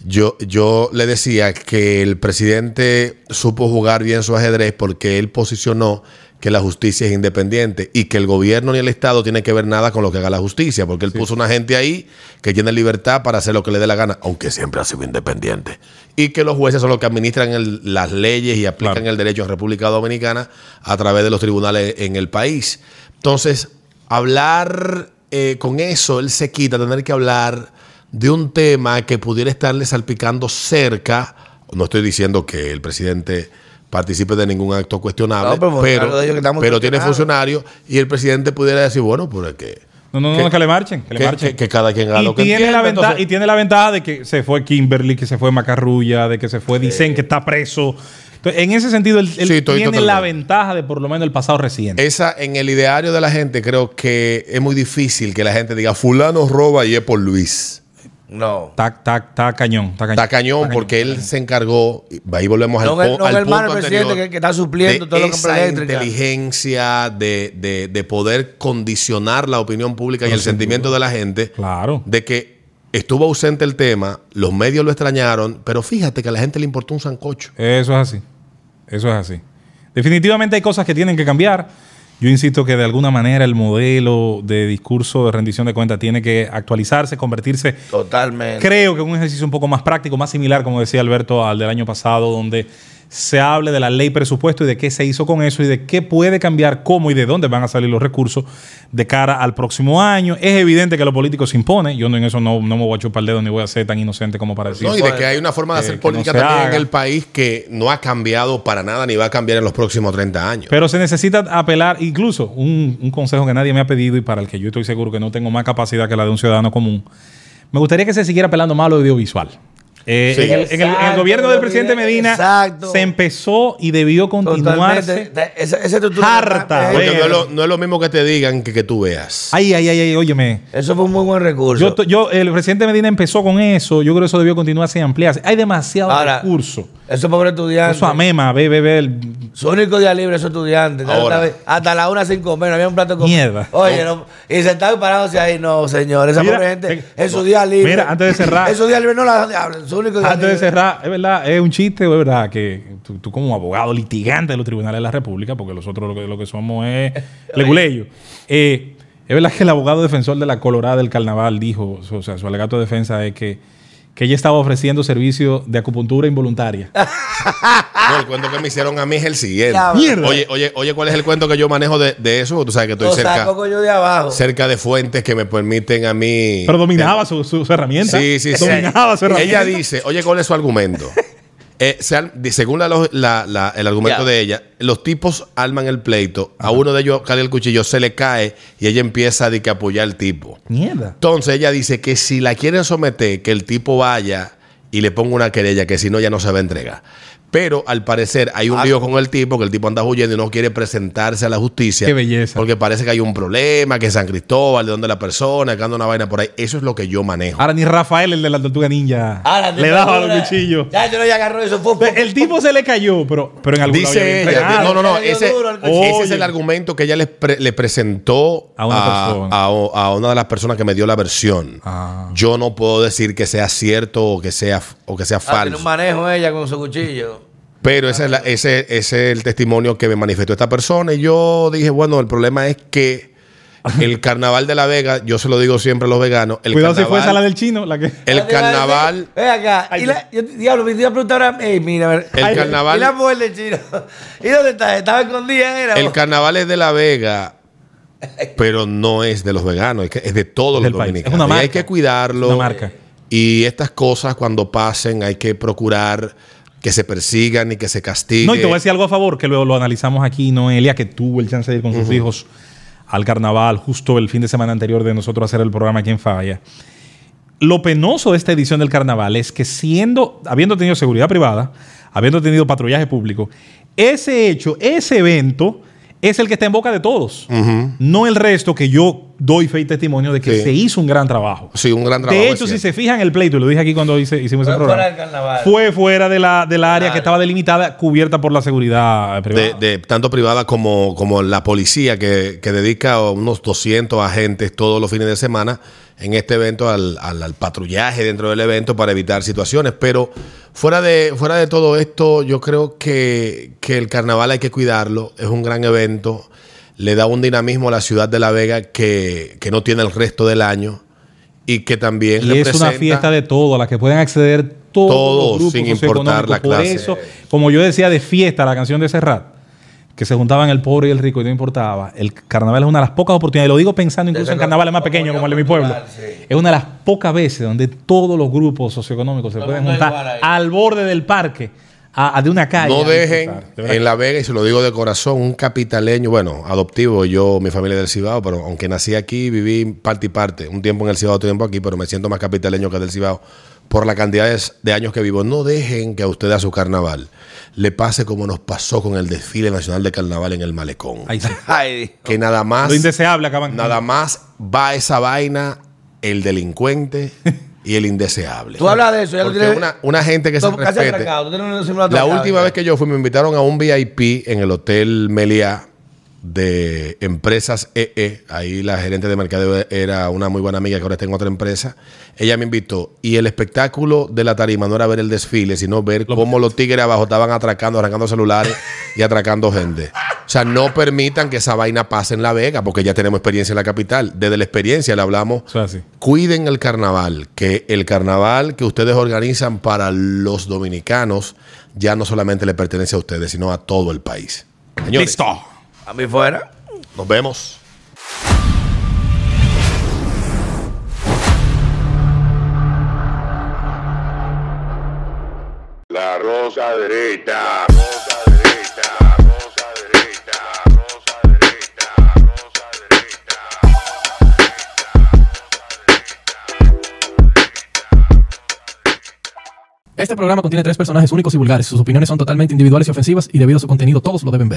Yo, yo le decía que el presidente supo jugar bien su ajedrez porque él posicionó que la justicia es independiente y que el gobierno ni el Estado tiene que ver nada con lo que haga la justicia, porque él puso una gente ahí que tiene libertad para hacer lo que le dé la gana, aunque siempre ha sido independiente. Y que los jueces son los que administran el- las leyes y aplican Claro. el derecho en República Dominicana a través de los tribunales en el país. Entonces, hablar eh, con eso, él se quita tener que hablar de un tema que pudiera estarle salpicando cerca. No estoy diciendo que el presidente participe de ningún acto cuestionable, No, pero tiene funcionarios y el presidente pudiera decir, bueno, pues que, No, no, no, Que- no, que le marchen. Que le marchen. que- que cada quien haga y, lo que tiene entienda. la ventaja, entonces- y tiene la ventaja de que se fue Kimberly, que se fue Macarrulla, de que se fue Dicen, que está preso. Entonces, en ese sentido, él, él Sí, estoy tiene la ventaja de por lo menos el pasado reciente. Esa, en el ideario de la gente, creo que es muy difícil que la gente diga, fulano roba y es por Luis. No. Está, está, está cañón. Está cañón, Está cañón porque él se encargó, ahí volvemos al, No, po- no, al el hermano punto presidente que- que está supliendo de todo lo que esa eléctrica. inteligencia de, de- de poder condicionar la opinión pública y el sentimiento de la gente Claro. de que estuvo ausente el tema, los medios lo extrañaron, pero fíjate que a la gente le importó un sancocho. Eso es así. Eso es así. Definitivamente hay cosas que tienen que cambiar. Yo insisto que de alguna manera el modelo de discurso de rendición de cuentas tiene que actualizarse, convertirse Totalmente. Creo que un ejercicio un poco más práctico, más similar, como decía Alberto, al del año pasado, donde se hable de la ley presupuesto y de qué se hizo con eso y de qué puede cambiar, cómo y de dónde van a salir los recursos de cara al próximo año. Es evidente que lo político se impone. Yo no, en eso no, no me voy a chupar el dedo ni voy a ser tan inocente como para decir. No, y de que hay una forma de hacer política no también haga. en el país que no ha cambiado para nada ni va a cambiar en los próximos 30 años. Pero se necesita apelar, incluso un, un consejo que nadie me ha pedido y para el que yo estoy seguro que no tengo más capacidad que la de un ciudadano común. Me gustaría que se siguiera apelando más a lo audiovisual. Eh, Sí. en, el, en el- en el Exacto, gobierno del presidente. Medina Exacto. se empezó y debió continuarse. Harta, eh, Porque ver. no es, lo, no es lo mismo que te digan que que tú veas. Ay, ay, ay, ay, óyeme. Eso fue un muy buen recurso. Yo, el presidente Medina empezó con eso. Yo creo que eso debió continuarse y ampliarse. Hay demasiado Ahora, recurso. Esos pobres estudiantes. Eso a Mema, ve, ve, ve. el- Su único día libre esos estudiantes. Ahora. Hasta, hasta la una sin comer, no había un plato de comida. Mierda. Oye, no, y se estaban parándose ahí, no, señor. Esa Mira, pobre gente, en su día libre. mira, antes de cerrar. En su día libre no la Su único de libre. cerrar, es verdad, es un chiste, es verdad que tú, tú como abogado litigante de los tribunales de la República, porque nosotros lo que, lo que somos es leguleyo. Eh, es verdad que el abogado defensor de la Colorada del Carnaval dijo, o sea, su alegato de defensa es que, que ella estaba ofreciendo servicio de acupuntura involuntaria. No, el cuento que me hicieron a mí es el siguiente. Mierda. Oye, oye, oye, ¿cuál es el cuento que yo manejo de, de eso? Tú sabes que estoy cerca, saco yo de abajo. cerca de fuentes que me permiten a mí. Pero dominaba su, su, su herramienta. Sí, sí, sí. Dominaba su herramienta. Ella dice, oye, ¿cuál es su argumento? Eh, se según la la- la- el argumento de ella, los tipos arman el pleito, a uno de ellos cae el cuchillo, se le cae y ella empieza a, que apoyar al tipo. Mierda. Entonces ella dice que si la quieren someter, que el tipo vaya y le ponga una querella, que si no ya no se va a entregar. Pero al parecer hay un Ah. lío con el tipo, que el tipo anda huyendo y no quiere presentarse a la justicia. Qué belleza. Porque parece que hay un problema, que San Cristóbal, de donde la persona, que anda una vaina por ahí. Eso es lo que yo manejo. Ahora ni Rafael, el de la tortuga ninja, Ahora, le daba los cuchillos. Ya, yo no ya agarró eso. Fue, fue- El tipo se le cayó, pero, pero en algún Dice ella, no, no, no, Le ese, duro al ese es el argumento que ella le, pre- le presentó A una persona. a- a una de las personas que me dio la versión. Ah. Yo no puedo decir que sea cierto o que sea, o que sea Ah, tiene falso. un manejo ella con su cuchillo. Pero ese es, la- ese, ese es el testimonio que me manifestó esta persona. Y yo dije, bueno, el problema es que el carnaval de La Vega, yo se lo digo siempre a los veganos, el Cuidado si fue esa la del chino, la que. el Ya te iba a decir, carnaval, Ven acá. Ay, y la, yo, diablo, me iba a preguntar ahora. Ey, mira, a ver. El Ay, carnaval- ¿Y la mujer de chino? ¿Y dónde está? Estaba escondida, era. el carnaval es de La Vega, pero no es de los veganos, es, que es de todos los dominicanos. Es una Y hay que cuidarlo. Es una marca. Y estas cosas cuando pasen hay que procurar que se persigan y que se castiguen. No, y te voy a decir algo a favor, que luego lo analizamos aquí, Noelia, que tuvo el chance de ir con sus hijos al carnaval justo el fin de semana anterior de nosotros hacer el programa aquí en Falla. Lo penoso de esta edición del carnaval es que siendo, habiendo tenido seguridad privada, habiendo tenido patrullaje público, ese hecho, ese evento es el que está en boca de todos. No el resto que yo doy fe y testimonio de que Sí. se hizo un gran trabajo. Sí, un gran trabajo. De hecho, si se fijan el pleito, y lo dije aquí cuando hice- hicimos ese Fue programa, fuera del carnaval. fue fuera de la, del área Claro. que estaba delimitada, cubierta por la seguridad de, privada. de tanto privada como, como la policía que, que dedica unos 200 agentes todos los fines de semana en este evento al, al- al patrullaje dentro del evento para evitar situaciones. Pero fuera de, fuera de todo esto, yo creo que, que el carnaval hay que cuidarlo. Es un gran evento. Le da un dinamismo a la ciudad de La Vega que, que no tiene el resto del año y que también Y es una fiesta de todo, a la que pueden acceder todos, Todos, los grupos sin importar la Por clase. eso, como yo decía de fiesta, la canción de Serrat, que se juntaban el pobre y el rico y no importaba, el carnaval es una de las pocas oportunidades, y lo digo pensando incluso en carnavales más pequeños como el de mi pueblo, Sí. es una de las pocas veces donde todos los grupos socioeconómicos se pueden juntar al borde del parque, a, a de una calle. No dejen. De en La Vega, y se lo digo de corazón, un capitaleño, bueno, adoptivo, yo, mi familia es del Cibao, pero aunque nací aquí, viví parte y parte, un tiempo en el Cibao, otro tiempo aquí, pero me siento más capitaleño que del Cibao por la cantidad de, de años que vivo. No dejen que a usted a su carnaval le pase como nos pasó con el desfile nacional de carnaval en el Malecón. Sí. Ay, Que nada más, Lo indeseable acaban. nada más va esa vaina el delincuente y el indeseable. Tú hablas de eso, ya lo Porque tienes- una, una gente que se respete. La última vez que yo fui, me invitaron a un VIP en el Hotel Meliá de Empresas EE. Ahí la gerente de mercadeo era una muy buena amiga que ahora está en otra empresa. Ella me invitó. Y el espectáculo de la tarima no era ver el desfile, sino ver cómo los tigres abajo estaban atracando, arrancando celulares y atracando gente. O sea, no permitan que esa vaina pase en La Vega, porque ya tenemos experiencia en la capital. Desde la experiencia le hablamos así. cuiden el carnaval, que el carnaval que ustedes organizan para los dominicanos ya no solamente le pertenece a ustedes, sino a todo el país. Señores, Listo. A mí fuera. nos vemos. La rosa derecha. Rosa derecha. Rosa derecha. Rosa derecha. Rosa derecha. Este programa contiene tres personajes únicos y vulgares. Sus opiniones son totalmente individuales y ofensivas y debido a su contenido todos lo deben ver.